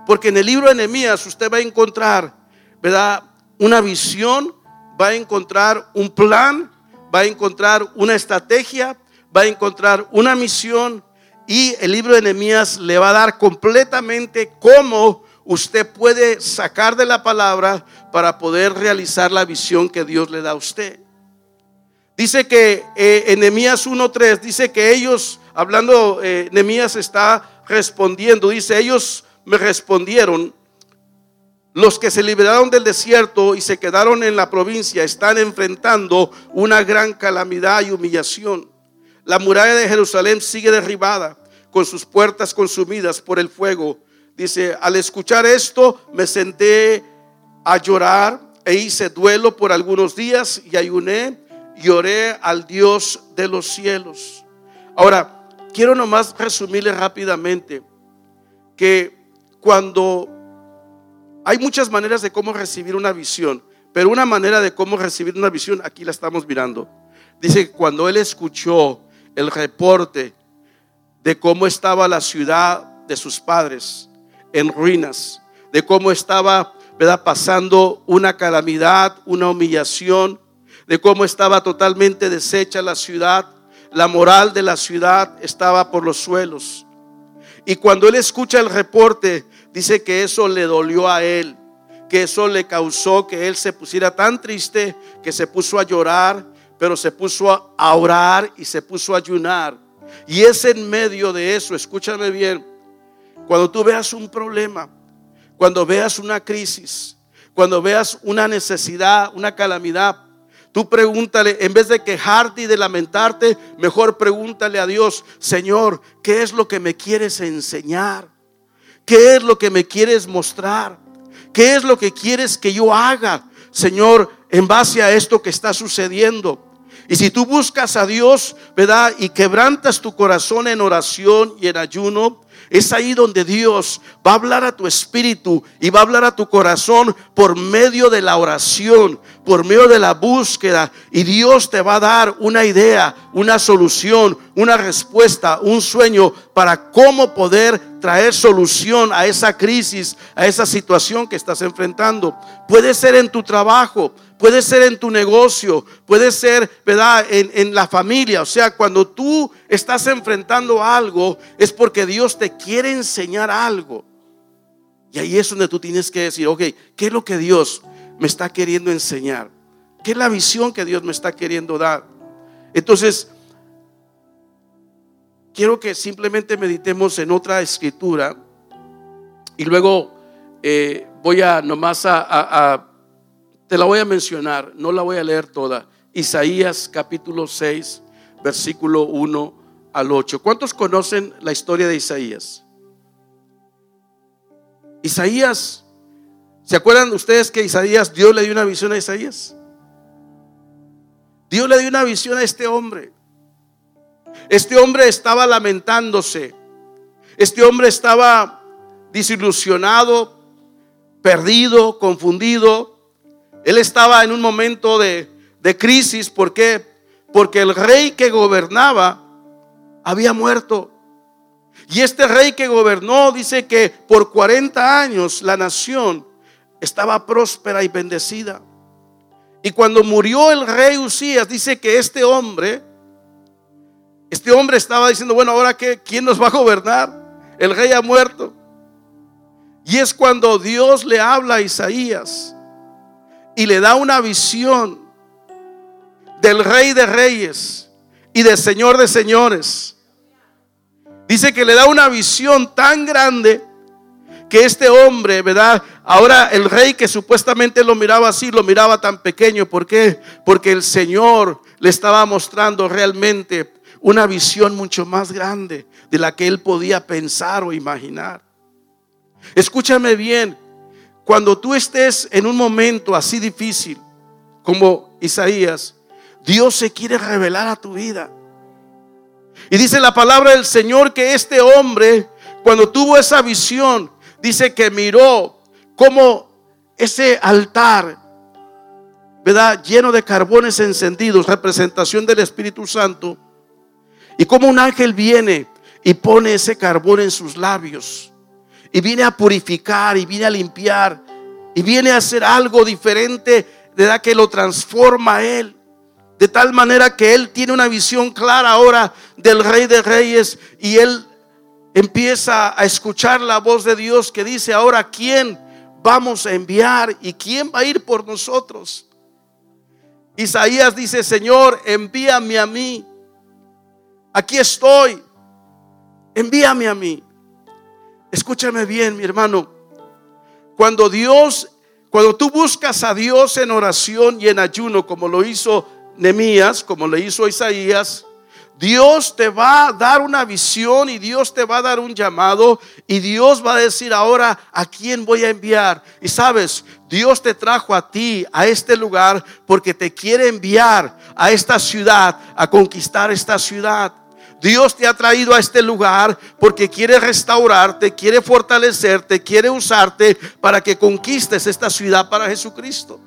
porque en el libro de Nehemías usted va a encontrar, ¿verdad? Una visión, va a encontrar un plan, va a encontrar una estrategia, va a encontrar una misión y el libro de Nehemías le va a dar completamente cómo usted puede sacar de la palabra para poder realizar la visión que Dios le da a usted. Dice que eh, en Nehemías 1.3 dice que ellos, hablando, eh, está respondiendo, dice, ellos me respondieron, los que se liberaron del desierto y se quedaron en la provincia están enfrentando una gran calamidad y humillación. La muralla de Jerusalén sigue derribada, con sus puertas consumidas por el fuego. Dice, al escuchar esto me senté a llorar e hice duelo por algunos días y ayuné y oré al Dios de los cielos. Ahora, quiero nomás resumirle rápidamente que cuando hay muchas maneras de cómo recibir una visión, pero una manera de cómo recibir una visión, aquí la estamos mirando. Dice que cuando él escuchó el reporte de cómo estaba la ciudad de sus padres en ruinas, de cómo estaba ¿verdad? pasando una calamidad, una humillación, de cómo estaba totalmente deshecha la ciudad, la moral de la ciudad estaba por los suelos. Y cuando él escucha el reporte, dice que eso le dolió a él, que eso le causó que él se pusiera tan triste que se puso a llorar, pero se puso a orar y se puso a ayunar. Y es en medio de eso, escúchame bien, cuando tú veas un problema, cuando veas una crisis, cuando veas una necesidad, una calamidad, tú pregúntale, en vez de quejarte y de lamentarte, mejor pregúntale a Dios, Señor, ¿qué es lo que me quieres enseñar? ¿Qué es lo que me quieres mostrar? ¿Qué es lo que quieres que yo haga, Señor, en base a esto que está sucediendo? Y si tú buscas a Dios, ¿verdad? Y quebrantas tu corazón en oración y en ayuno, es ahí donde Dios va a hablar a tu espíritu y va a hablar a tu corazón por medio de la oración, por medio de la búsqueda. Y Dios te va a dar una idea, una solución, una respuesta, un sueño para cómo poder traer solución a esa crisis, a esa situación que estás enfrentando. Puede ser en tu trabajo, puede ser en tu negocio, puede ser, ¿verdad?, en, en, la familia. O sea, cuando tú estás enfrentando algo, es porque Dios te quiere enseñar algo. Y ahí es donde tú tienes que decir, ok, ¿qué es lo que Dios me está queriendo enseñar? ¿Qué es la visión que Dios me está queriendo dar? Entonces, quiero que simplemente meditemos en otra escritura y luego eh, voy a nomás a, a te la voy a mencionar, no la voy a leer toda. Isaías capítulo 6, versículo 1 al 8. ¿Cuántos conocen la historia de Isaías? Isaías, ¿se acuerdan ustedes que Isaías, Dios le dio una visión a Isaías? Dios le dio una visión a este hombre. Este hombre estaba lamentándose. Este hombre estaba desilusionado, perdido, confundido él estaba en un momento de, crisis. ¿Por qué? Porque el rey que gobernaba había muerto. Y este rey que gobernó dice que por 40 años la nación estaba próspera y bendecida. Y cuando murió el rey Usías, dice que este hombre, este hombre estaba diciendo, bueno, ahora qué, ¿quién nos va a gobernar? El rey ha muerto. Y es cuando Dios le habla a Isaías y le da una visión del rey de reyes y del señor de señores. Dice que le da una visión tan grande que este hombre, ¿verdad? Ahora el rey que supuestamente lo miraba así, lo miraba tan pequeño. ¿Por qué? Porque el Señor le estaba mostrando realmente una visión mucho más grande de la que él podía pensar o imaginar. Escúchame bien, cuando tú estés en un momento así difícil como Isaías, Dios se quiere revelar a tu vida. Y dice la palabra del Señor que este hombre, cuando tuvo esa visión, dice que miró como ese altar, ¿verdad? Lleno de carbones encendidos, representación del Espíritu Santo. Y como un ángel viene y pone ese carbón en sus labios y viene a purificar y viene a limpiar y viene a hacer algo diferente, de la que lo transforma a él. De tal manera que él tiene una visión clara ahora del rey de reyes y él empieza a escuchar la voz de Dios que dice, ahora quién vamos a enviar y quién va a ir por nosotros. Isaías dice, Señor, envíame a mí. Aquí estoy. Envíame a mí. Escúchame bien, mi hermano. Cuando Dios, cuando tú buscas a Dios en oración y en ayuno, como lo hizo Nemías, como lo hizo Isaías, Dios te va a dar una visión y Dios te va a dar un llamado y Dios va a decir ahora a quién voy a enviar. Y sabes, Dios te trajo a ti, a este lugar, porque te quiere enviar a esta ciudad, a conquistar esta ciudad. Dios te ha traído a este lugar porque quiere restaurarte, quiere fortalecerte, quiere usarte para que conquistes esta ciudad para Jesucristo.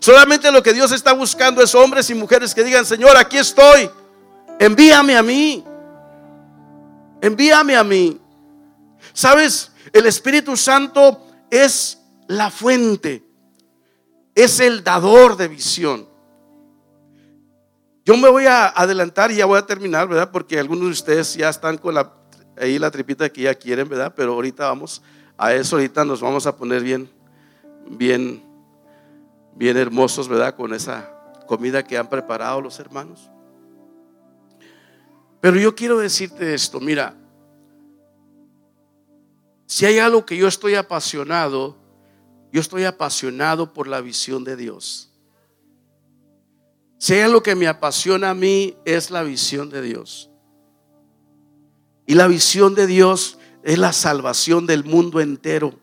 Solamente lo que Dios está buscando es hombres y mujeres que digan, Señor, aquí estoy, envíame a mí, envíame a mí. ¿Sabes? El Espíritu Santo es la fuente, es el dador de visión. Yo me voy a adelantar y ya voy a terminar, ¿verdad? Porque algunos de ustedes ya están con la, ahí la tripita que ya quieren, ¿verdad? Pero ahorita vamos a eso, ahorita nos vamos a poner bien, bien, bien hermosos, ¿verdad? Con esa comida que han preparado los hermanos. Pero yo quiero decirte esto, mira, si hay algo que yo estoy apasionado, yo estoy apasionado por la visión de Dios. Sea lo que me apasiona a mí es la visión de Dios. Y la visión de Dios es la salvación del mundo entero.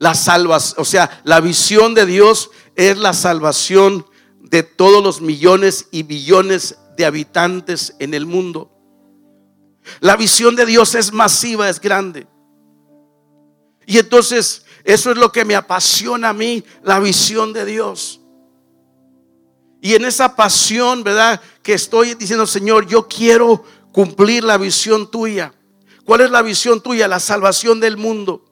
La salvación, o sea, la visión de Dios es la salvación de todos los millones y billones de habitantes en el mundo. La visión de Dios es masiva, es grande. Y entonces eso es lo que me apasiona a mí, la visión de Dios. Y en esa pasión, ¿verdad? Que estoy diciendo, Señor, yo quiero cumplir la visión tuya. ¿Cuál es la visión tuya? La salvación del mundo.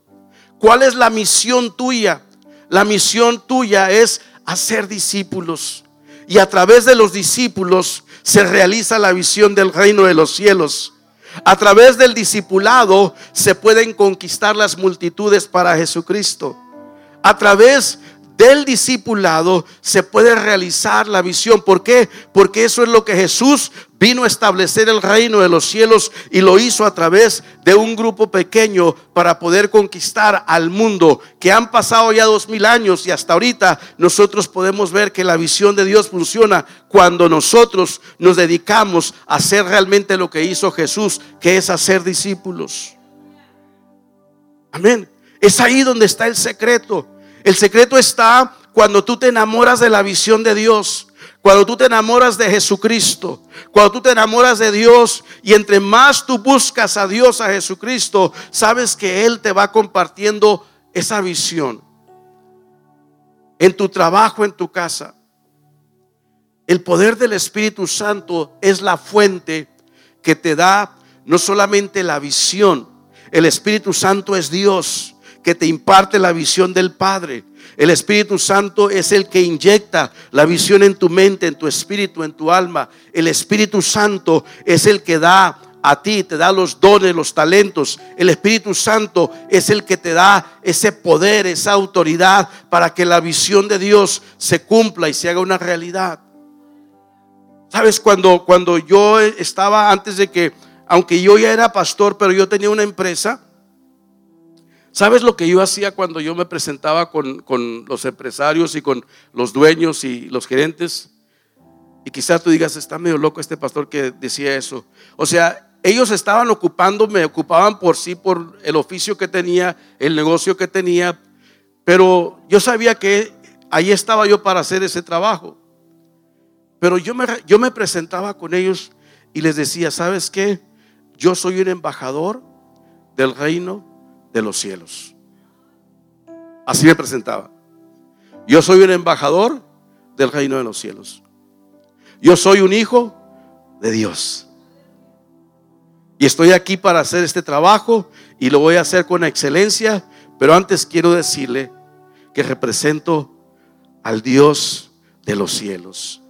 ¿Cuál es la misión tuya? La misión tuya es hacer discípulos. Y a través de los discípulos se realiza la visión del reino de los cielos. A través del discipulado se pueden conquistar las multitudes para Jesucristo. A través del discipulado se puede realizar la visión. ¿Por qué? Porque eso es lo que Jesús vino a establecer el reino de los cielos y lo hizo a través de un grupo pequeño para poder conquistar al mundo, que han pasado ya dos mil años y hasta ahorita nosotros podemos ver que la visión de Dios funciona cuando nosotros nos dedicamos a hacer realmente lo que hizo Jesús, que es hacer discípulos. Amén. Es ahí donde está el secreto. El secreto está cuando tú te enamoras de la visión de Dios. Cuando tú te enamoras de Jesucristo, cuando tú te enamoras de Dios y entre más tú buscas a Dios, a Jesucristo, sabes que Él te va compartiendo esa visión. En tu trabajo, en tu casa. El poder del Espíritu Santo es la fuente que te da no solamente la visión, el Espíritu Santo es Dios que te imparte la visión del Padre. El Espíritu Santo es el que inyecta la visión en tu mente, en tu espíritu, en tu alma. El Espíritu Santo es el que da a ti, te da los dones, los talentos. El Espíritu Santo es el que te da ese poder, esa autoridad para que la visión de Dios se cumpla y se haga una realidad. Sabes, cuando, cuando yo estaba antes de que, aunque yo ya era pastor, pero yo tenía una empresa, ¿Sabes lo que yo hacía cuando yo me presentaba con, los empresarios y con los dueños y los gerentes? Y quizás tú digas, está medio loco este pastor que decía eso. O sea, ellos estaban ocupando, me ocupaban por sí, por el oficio que tenía, el negocio que tenía, pero yo sabía que ahí estaba yo para hacer ese trabajo. Pero yo me, yo me presentaba con ellos y les decía, ¿sabes qué? Yo soy un embajador del reino de los cielos. Así me presentaba. Yo soy un embajador del reino de los cielos. Yo soy un hijo de Dios. Y estoy aquí para hacer este trabajo y lo voy a hacer con excelencia, pero antes quiero decirle que represento al Dios de los cielos.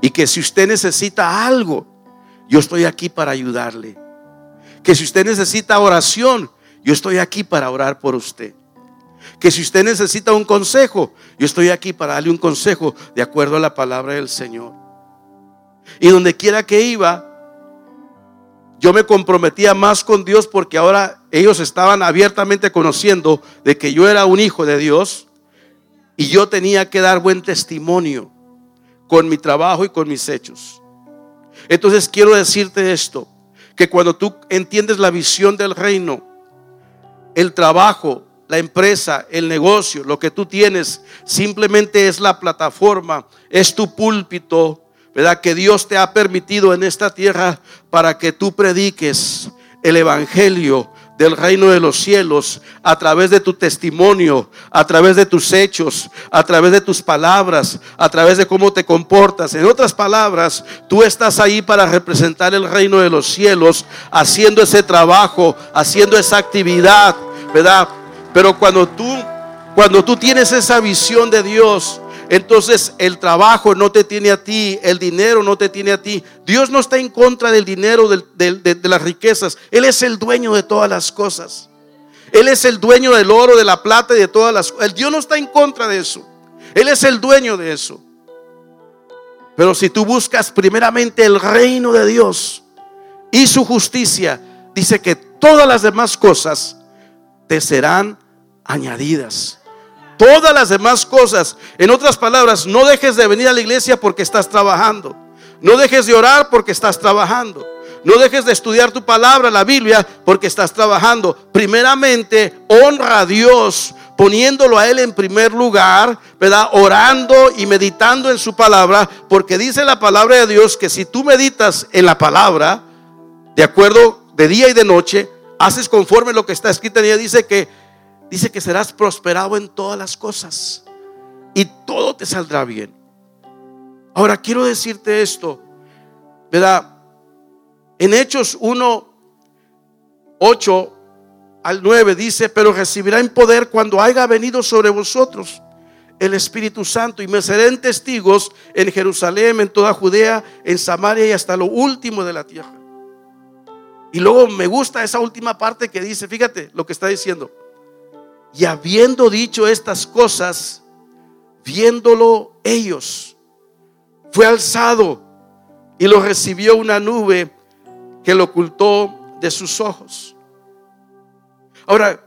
Y que si usted necesita algo, yo estoy aquí para ayudarle. Que si usted necesita oración, yo estoy aquí para orar por usted. Que si usted necesita un consejo, yo estoy aquí para darle un consejo de acuerdo a la palabra del Señor. Y donde quiera que iba, yo me comprometía más con Dios porque ahora ellos estaban abiertamente conociendo de que yo era un hijo de Dios y yo tenía que dar buen testimonio con mi trabajo y con mis hechos. Entonces quiero decirte esto, que cuando tú entiendes la visión del reino, el trabajo, la empresa, el negocio, lo que tú tienes, simplemente es la plataforma, es tu púlpito, ¿verdad? Que Dios te ha permitido en esta tierra para que tú prediques el Evangelio del reino de los cielos a través de tu testimonio, a través de tus hechos, a través de tus palabras, a través de cómo te comportas. En otras palabras, tú estás ahí para representar el reino de los cielos, haciendo ese trabajo, haciendo esa actividad, ¿verdad? Pero cuando tú cuando tú tienes esa visión de Dios, entonces el trabajo no te tiene a ti, el dinero no te tiene a ti. Dios no está en contra del dinero, de, las riquezas. Él es el dueño de todas las cosas. Él es el dueño del oro, de la plata y de todas las cosas. Dios no está en contra de eso. Él es el dueño de eso. Pero si tú buscas primeramente el reino de Dios y su justicia, dice que todas las demás cosas te serán añadidas todas las demás cosas. En otras palabras, no dejes de venir a la iglesia porque estás trabajando. No dejes de orar porque estás trabajando. No dejes de estudiar tu palabra, la Biblia, porque estás trabajando. Primeramente, honra a Dios poniéndolo a Él en primer lugar, ¿verdad? Orando y meditando en su palabra, porque dice la palabra de Dios que si tú meditas en la palabra, de acuerdo de día y de noche, haces conforme lo que está escrito en ella, dice que, dice que serás prosperado en todas las cosas y todo te saldrá bien. Ahora quiero decirte esto, ¿verdad? En Hechos 1, 8 al 9 dice, pero recibirá en poder cuando haya venido sobre vosotros el Espíritu Santo y me serán testigos en Jerusalén, en toda Judea, en Samaria y hasta lo último de la tierra. Y luego me gusta esa última parte que dice, fíjate lo que está diciendo. Y habiendo dicho estas cosas, viéndolo ellos, fue alzado y lo recibió una nube que lo ocultó de sus ojos. Ahora,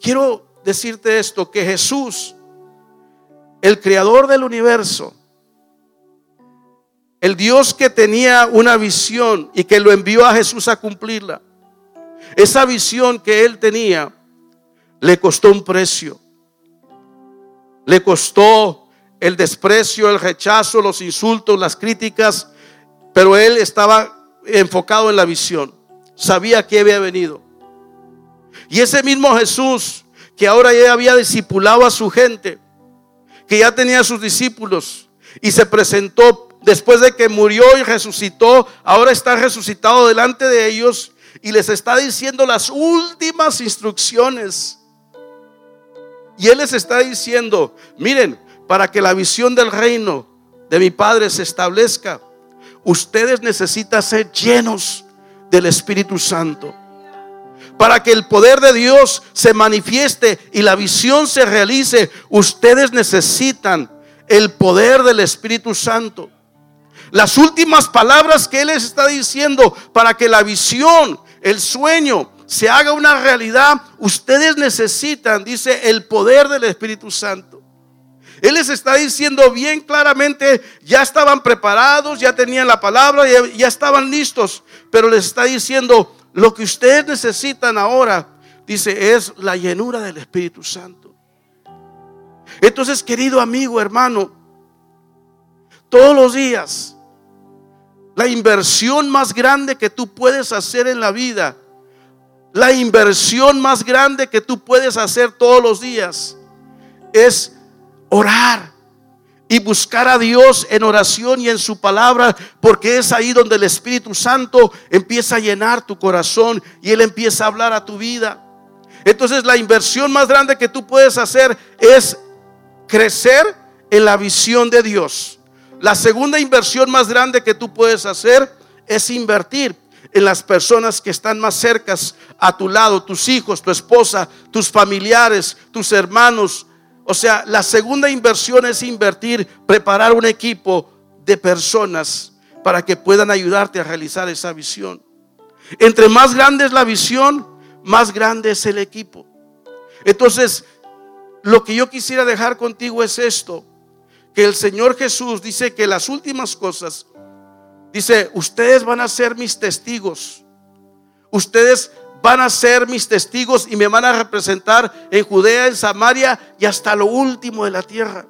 quiero decirte esto, que Jesús, el creador del universo, el Dios que tenía una visión y que lo envió a Jesús a cumplirla, esa visión que él tenía le costó un precio. Le costó el desprecio, el rechazo, los insultos, las críticas, pero él estaba enfocado en la visión. Sabía que había venido. Y ese mismo Jesús que ahora ya había discipulado a su gente, que ya tenía a sus discípulos y se presentó después de que murió y resucitó, ahora está resucitado delante de ellos y les está diciendo las últimas instrucciones. Y Él les está diciendo, miren, para que la visión del reino de mi Padre se establezca, ustedes necesitan ser llenos del Espíritu Santo para que el poder de Dios se manifieste y la visión se realice, ustedes necesitan el poder del Espíritu Santo. Las últimas palabras que Él les está diciendo para que la visión, el sueño, se haga una realidad, ustedes necesitan, dice, el poder del Espíritu Santo. Él les está diciendo bien claramente, ya estaban preparados, ya tenían la palabra, ya, estaban listos, pero les está diciendo, lo que ustedes necesitan ahora, dice, es la llenura del Espíritu Santo. Entonces, querido amigo, hermano, todos los días, la inversión más grande que tú puedes hacer en la vida, la inversión más grande que tú puedes hacer todos los días, es orar y buscar a Dios en oración y en su palabra, porque es ahí donde el Espíritu Santo empieza a llenar tu corazón y Él empieza a hablar a tu vida. Entonces la inversión más grande que tú puedes hacer es crecer en la visión de Dios. La segunda inversión más grande que tú puedes hacer es invertir en las personas que están más cercas a tu lado, tus hijos, tu esposa, tus familiares, tus hermanos, o sea, la segunda inversión es invertir, preparar un equipo de personas para que puedan ayudarte a realizar esa visión. Entre más grande es la visión, más grande es el equipo. Entonces, lo que yo quisiera dejar contigo es esto, que el Señor Jesús dice que las últimas cosas, dice, ustedes van a ser mis testigos. Ustedes van a ser mis testigos y me van a representar en Judea, en Samaria y hasta lo último de la tierra.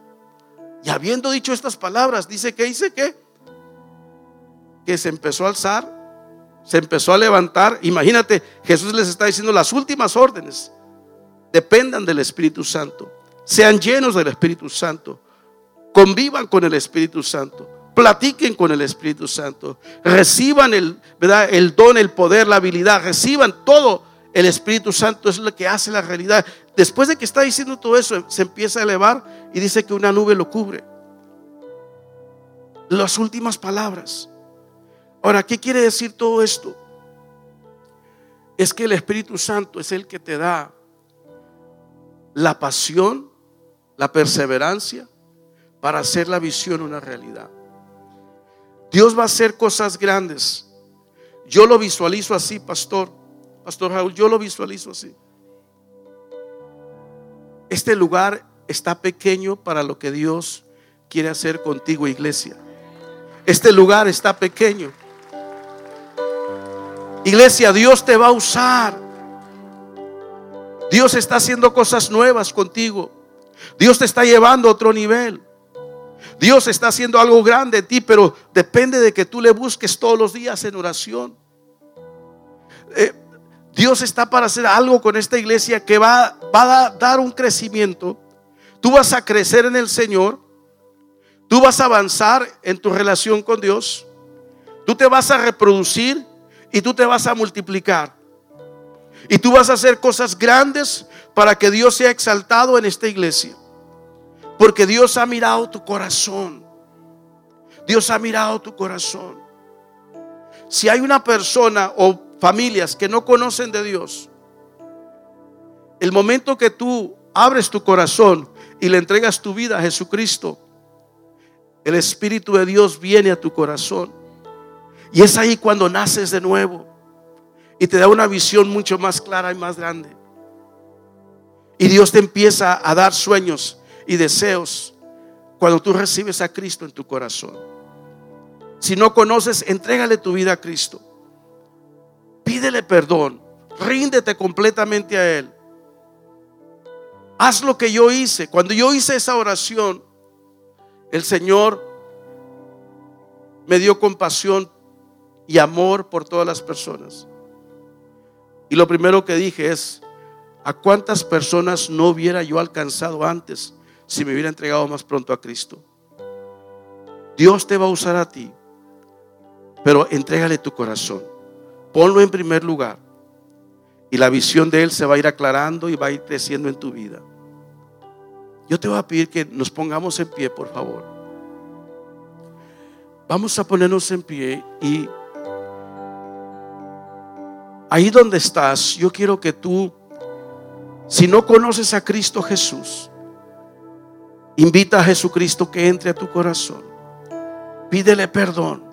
Y habiendo dicho estas palabras, dice que dice que que se empezó a alzar, se empezó a levantar. Imagínate, Jesús les está diciendo las últimas órdenes. Dependan del Espíritu Santo, sean llenos del Espíritu Santo, convivan con el Espíritu Santo platiquen con el Espíritu Santo, reciban el, ¿verdad? el don, el poder, la habilidad, reciban todo. El Espíritu Santo es lo que hace la realidad. Después de que está diciendo todo eso, se empieza a elevar y dice que una nube lo cubre. Las últimas palabras. Ahora, ¿qué quiere decir todo esto? Es que el Espíritu Santo es el que te da la pasión, la perseverancia para hacer la visión una realidad. Dios va a hacer cosas grandes. Yo lo visualizo así, pastor. Pastor Raúl, yo lo visualizo así. Este lugar está pequeño para lo que Dios quiere hacer contigo, iglesia. Este lugar está pequeño. Iglesia, Dios te va a usar. Dios está haciendo cosas nuevas contigo. Dios te está llevando a otro nivel. Dios está haciendo algo grande en ti, pero depende de que tú le busques todos los días en oración. Eh, Dios está para hacer algo con esta iglesia que va, va a dar un crecimiento. Tú vas a crecer en el Señor. Tú vas a avanzar en tu relación con Dios. Tú te vas a reproducir y tú te vas a multiplicar. Y tú vas a hacer cosas grandes para que Dios sea exaltado en esta iglesia. Porque Dios ha mirado tu corazón. Dios ha mirado tu corazón. Si hay una persona o familias que no conocen de Dios, el momento que tú abres tu corazón y le entregas tu vida a Jesucristo, el Espíritu de Dios viene a tu corazón. Y es ahí cuando naces de nuevo y te da una visión mucho más clara y más grande. Y Dios te empieza a dar sueños y deseos cuando tú recibes a Cristo en tu corazón. Si no conoces, entrégale tu vida a Cristo. Pídele perdón. Ríndete completamente a Él. Haz lo que yo hice. Cuando yo hice esa oración, el Señor me dio compasión y amor por todas las personas. Y lo primero que dije es, ¿a cuántas personas no hubiera yo alcanzado antes si me hubiera entregado más pronto a Cristo? Dios te va a usar a ti, pero entrégale tu corazón. Ponlo en primer lugar. Y la visión de Él se va a ir aclarando y va a ir creciendo en tu vida. Yo te voy a pedir que nos pongamos en pie, por favor. Vamos a ponernos en pie y ahí donde estás, yo quiero que tú, si no conoces a Cristo Jesús, invita a Jesucristo que entre a tu corazón. Pídele perdón.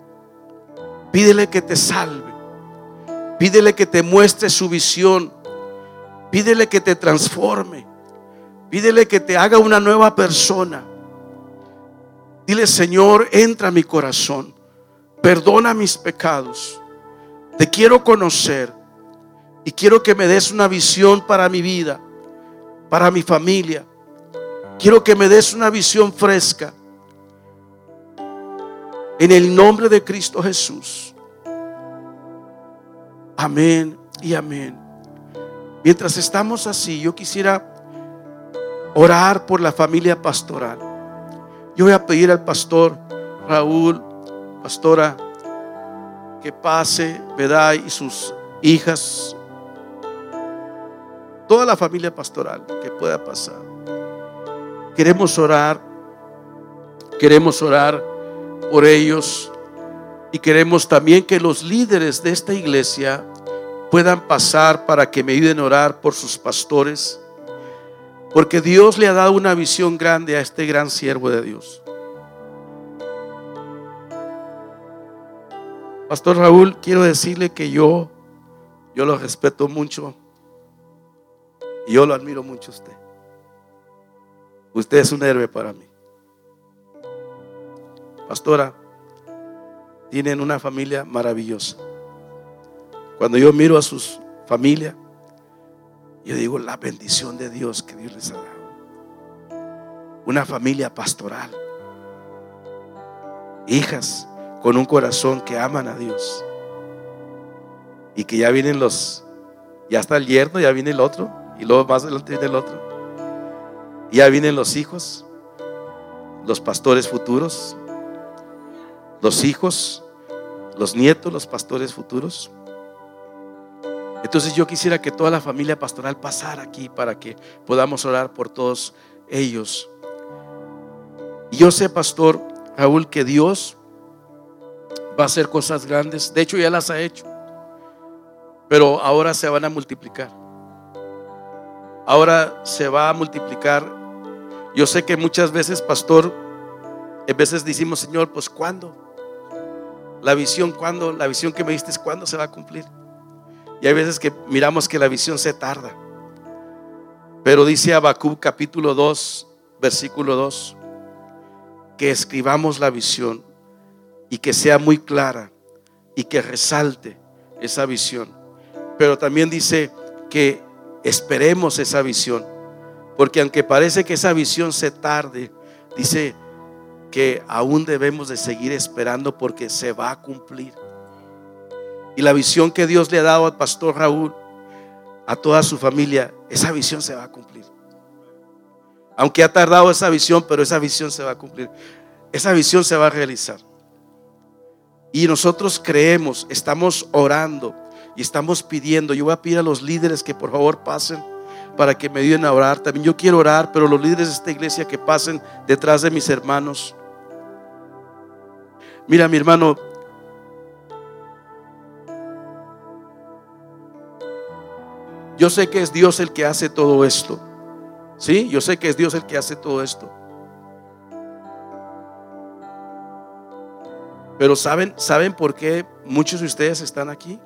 Pídele que te salve. Pídele que te muestre su visión. Pídele que te transforme. Pídele que te haga una nueva persona. Dile, Señor, entra a mi corazón. Perdona mis pecados. Te quiero conocer. Y quiero que me des una visión para mi vida, para mi familia. Quiero que me des una visión fresca. En el nombre de Cristo Jesús. Amén y amén. Mientras estamos así, yo quisiera orar por la familia pastoral. Yo voy a pedir al pastor Raúl, pastora, que pase, ¿verdad? Y sus hijas, toda la familia pastoral que pueda pasar. Queremos orar, queremos orar por ellos y queremos también que los líderes de esta iglesia puedan pasar para que me ayuden a orar por sus pastores, porque Dios le ha dado una visión grande a este gran siervo de Dios. Pastor Raúl, quiero decirle que yo, yo lo respeto mucho y yo lo admiro mucho a usted. Usted es un héroe para mí. Pastora, tienen una familia maravillosa. Cuando yo miro a sus familias, yo digo la bendición de Dios que Dios les ha dado. Una familia pastoral. Hijas con un corazón que aman a Dios. Y que ya vienen los, ya está el yerno, ya viene el otro. Y luego más adelante viene el otro. Ya vienen los hijos, los pastores futuros, los hijos, los nietos, los pastores futuros. Entonces yo quisiera que toda la familia pastoral pasara aquí para que podamos orar por todos ellos. Yo sé, pastor Raúl, que Dios va a hacer cosas grandes. De hecho, ya las ha hecho. Pero ahora se van a multiplicar. Ahora se va a multiplicar. Yo sé que muchas veces, pastor, en veces decimos, Señor, pues ¿cuándo? La visión, ¿cuándo? La visión que me diste, ¿cuándo se va a cumplir? Y hay veces que miramos que la visión se tarda. Pero dice Habacuc capítulo 2, versículo 2, que escribamos la visión y que sea muy clara y que resalte esa visión. Pero también dice que esperemos esa visión. Porque aunque parece que esa visión se tarde, dice que aún debemos de seguir esperando porque se va a cumplir. Y la visión que Dios le ha dado al pastor Raúl, a toda su familia, esa visión se va a cumplir. Aunque ha tardado esa visión, pero esa visión se va a cumplir. Esa visión se va a realizar. Y nosotros creemos, estamos orando y estamos pidiendo. Yo voy a pedir a los líderes que por favor pasen para que me ayuden a orar. También yo quiero orar, pero los líderes de esta iglesia que pasen detrás de mis hermanos. Mira, mi hermano, yo sé que es Dios el que hace todo esto. Sí, yo sé que es Dios el que hace todo esto. Pero ¿saben, ¿saben por qué muchos de ustedes están aquí?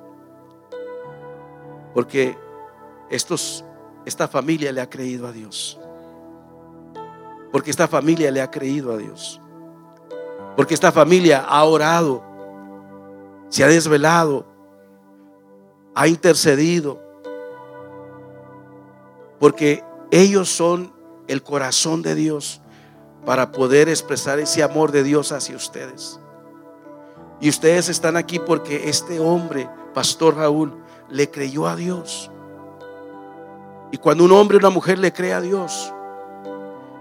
Porque estos, esta familia le ha creído a Dios. Porque esta familia le ha creído a Dios. Porque esta familia ha orado, se ha desvelado, ha intercedido. Porque ellos son el corazón de Dios para poder expresar ese amor de Dios hacia ustedes. Y ustedes están aquí porque este hombre, Pastor Raúl, le creyó a Dios. Y cuando un hombre o una mujer le cree a Dios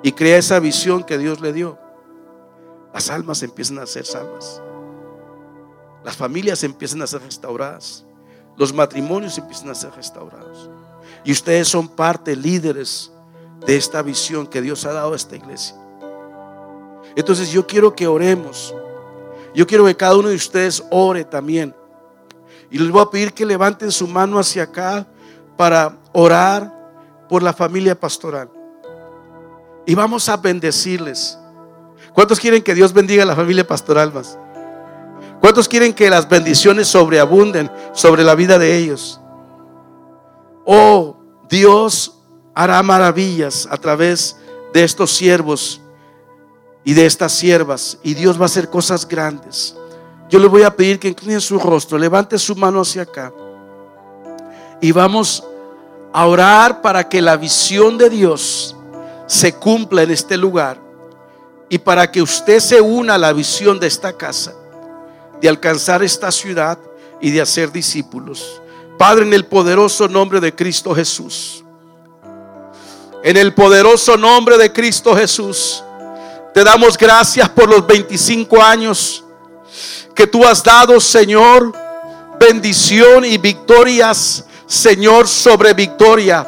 y crea esa visión que Dios le dio, las almas empiezan a ser salvas. Las familias empiezan a ser restauradas. Los matrimonios empiezan a ser restaurados. Y ustedes son parte, líderes de esta visión que Dios ha dado a esta iglesia. Entonces yo quiero que oremos yo quiero que cada uno de ustedes ore también. Y les voy a pedir que levanten su mano hacia acá para orar por la familia pastoral. Y vamos a bendecirles. ¿Cuántos quieren que Dios bendiga a la familia pastoral más? ¿Cuántos quieren que las bendiciones sobreabunden sobre la vida de ellos? Oh, Dios hará maravillas a través de estos siervos y de estas siervas. Y Dios va a hacer cosas grandes. Yo le voy a pedir que incline su rostro, levante su mano hacia acá. Y vamos a orar para que la visión de Dios se cumpla en este lugar. Y para que usted se una a la visión de esta casa, de alcanzar esta ciudad y de hacer discípulos. Padre, en el poderoso nombre de Cristo Jesús. En el poderoso nombre de Cristo Jesús. Te damos gracias por los 25 años que tú has dado, Señor. Bendición y victorias, Señor, sobre victoria.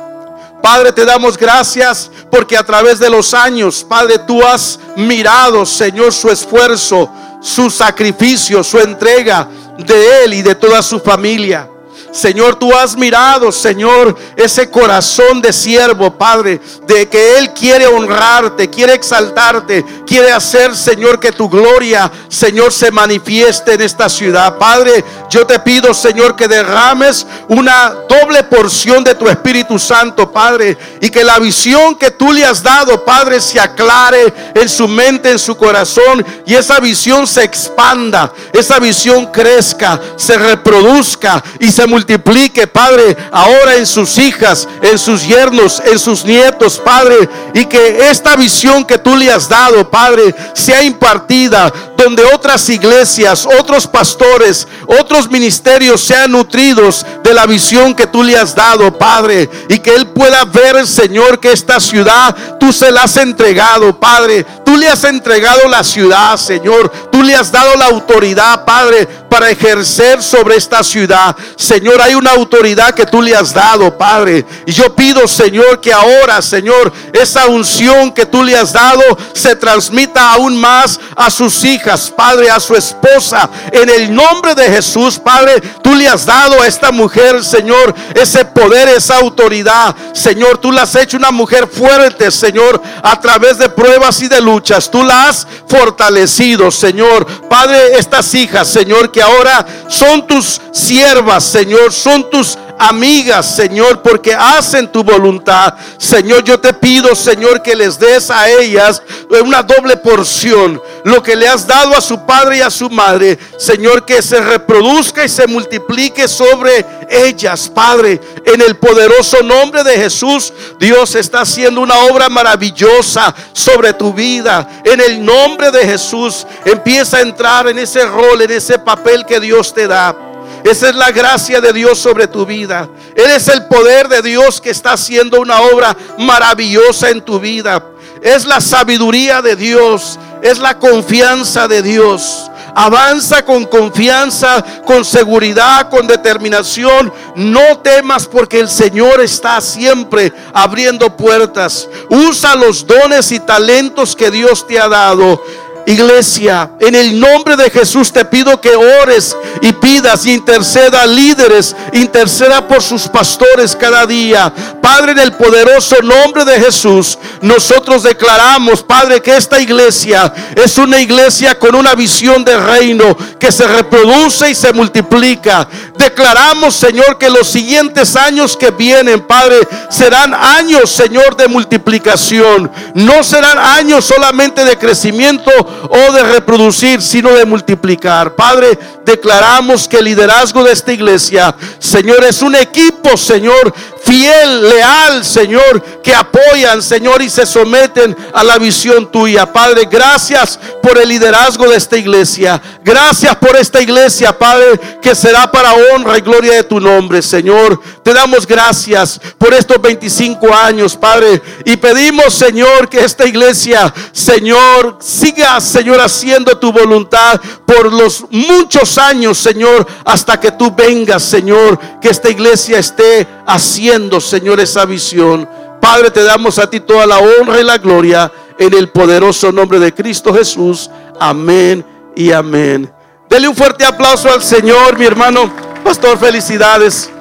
Padre, te damos gracias porque a través de los años, Padre, tú has mirado, Señor, su esfuerzo, su sacrificio, su entrega de él y de toda su familia. Señor, tú has mirado, Señor, ese corazón de siervo, Padre, de que Él quiere honrarte, quiere exaltarte, quiere hacer, Señor, que tu gloria, Señor, se manifieste en esta ciudad. Padre, yo te pido, Señor, que derrames una doble porción de tu Espíritu Santo, Padre, y que la visión que tú le has dado, Padre, se aclare en su mente, en su corazón, y esa visión se expanda, esa visión crezca, se reproduzca y se multiplique Padre, ahora en sus hijas, en sus yernos, en sus nietos, Padre, y que esta visión que tú le has dado, Padre, sea impartida donde otras iglesias, otros pastores, otros ministerios sean nutridos de la visión que tú le has dado, Padre, y que él pueda ver, Señor, que esta ciudad tú se la has entregado, Padre. Tú le has entregado la ciudad, Señor. Tú le has dado la autoridad, Padre, para ejercer sobre esta ciudad. Señor, hay una autoridad que tú le has dado, Padre. Y yo pido, Señor, que ahora, Señor, esa unción que tú le has dado se transmita aún más a sus hijas, Padre, a su esposa. En el nombre de Jesús, Padre, tú le has dado a esta mujer, Señor, ese poder, esa autoridad. Señor, tú la has hecho una mujer fuerte, Señor, a través de pruebas y de luz tú las has fortalecido, Señor. Padre, estas hijas, Señor, que ahora son tus siervas, Señor, son tus amigas, Señor, porque hacen tu voluntad. Señor, yo te pido, Señor, que les des a ellas una doble porción. Lo que le has dado a su padre y a su madre, Señor, que se reproduzca y se multiplique sobre ellas, Padre, en el poderoso nombre de Jesús. Dios está haciendo una obra maravillosa sobre tu vida. En el nombre de Jesús, empieza a entrar en ese rol, en ese papel que Dios te da. Esa es la gracia de Dios sobre tu vida. Eres el poder de Dios que está haciendo una obra maravillosa en tu vida. Es la sabiduría de Dios. Es la confianza de Dios. Avanza con confianza, con seguridad, con determinación. No temas porque el Señor está siempre abriendo puertas. Usa los dones y talentos que Dios te ha dado Iglesia, en el nombre de Jesús te pido que ores y pidas y interceda líderes, interceda por sus pastores cada día. Padre, en el poderoso nombre de Jesús, nosotros declaramos, Padre, que esta iglesia es una iglesia con una visión de reino que se reproduce y se multiplica. Declaramos, Señor, que los siguientes años que vienen, Padre, serán años, Señor, de multiplicación. No serán años solamente de crecimiento o de reproducir, sino de multiplicar. Padre, declaramos que el liderazgo de esta iglesia, Señor, es un equipo, Señor, fiel, leal, Señor, que apoyan, Señor, y se someten a la visión tuya. Padre, gracias por el liderazgo de esta iglesia. Gracias por esta iglesia, Padre, que será para honra y gloria de tu nombre, Señor. Te damos gracias por estos 25 años, Padre, y pedimos, Señor, que esta iglesia, Señor, siga, Señor, haciendo tu voluntad por los muchos años, Señor, hasta que tú vengas, Señor, que esta iglesia esté haciendo, Señor, esa visión. Padre, te damos a ti toda la honra y la gloria en el poderoso nombre de Cristo Jesús. Amén y amén. Dele un fuerte aplauso al Señor, mi hermano. Pastor, felicidades.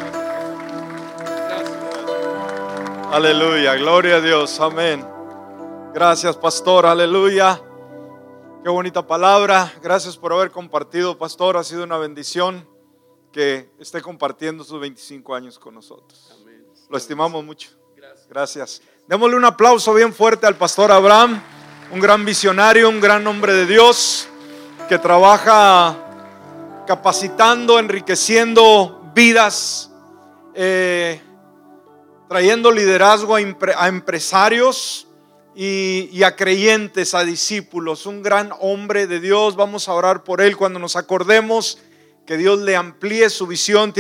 Aleluya, gloria a Dios, amén. Gracias, pastor, aleluya. Qué bonita palabra. Gracias por haber compartido, pastor. Ha sido una bendición que esté compartiendo sus 25 años con nosotros. Lo estimamos mucho. Gracias. Démosle un aplauso bien fuerte al pastor Abraham, un gran visionario, un gran hombre de Dios que trabaja capacitando, enriqueciendo vidas, eh, trayendo liderazgo a empresarios y, a creyentes, a discípulos, un gran hombre de Dios. Vamos a orar por él cuando nos acordemos que Dios le amplíe su visión.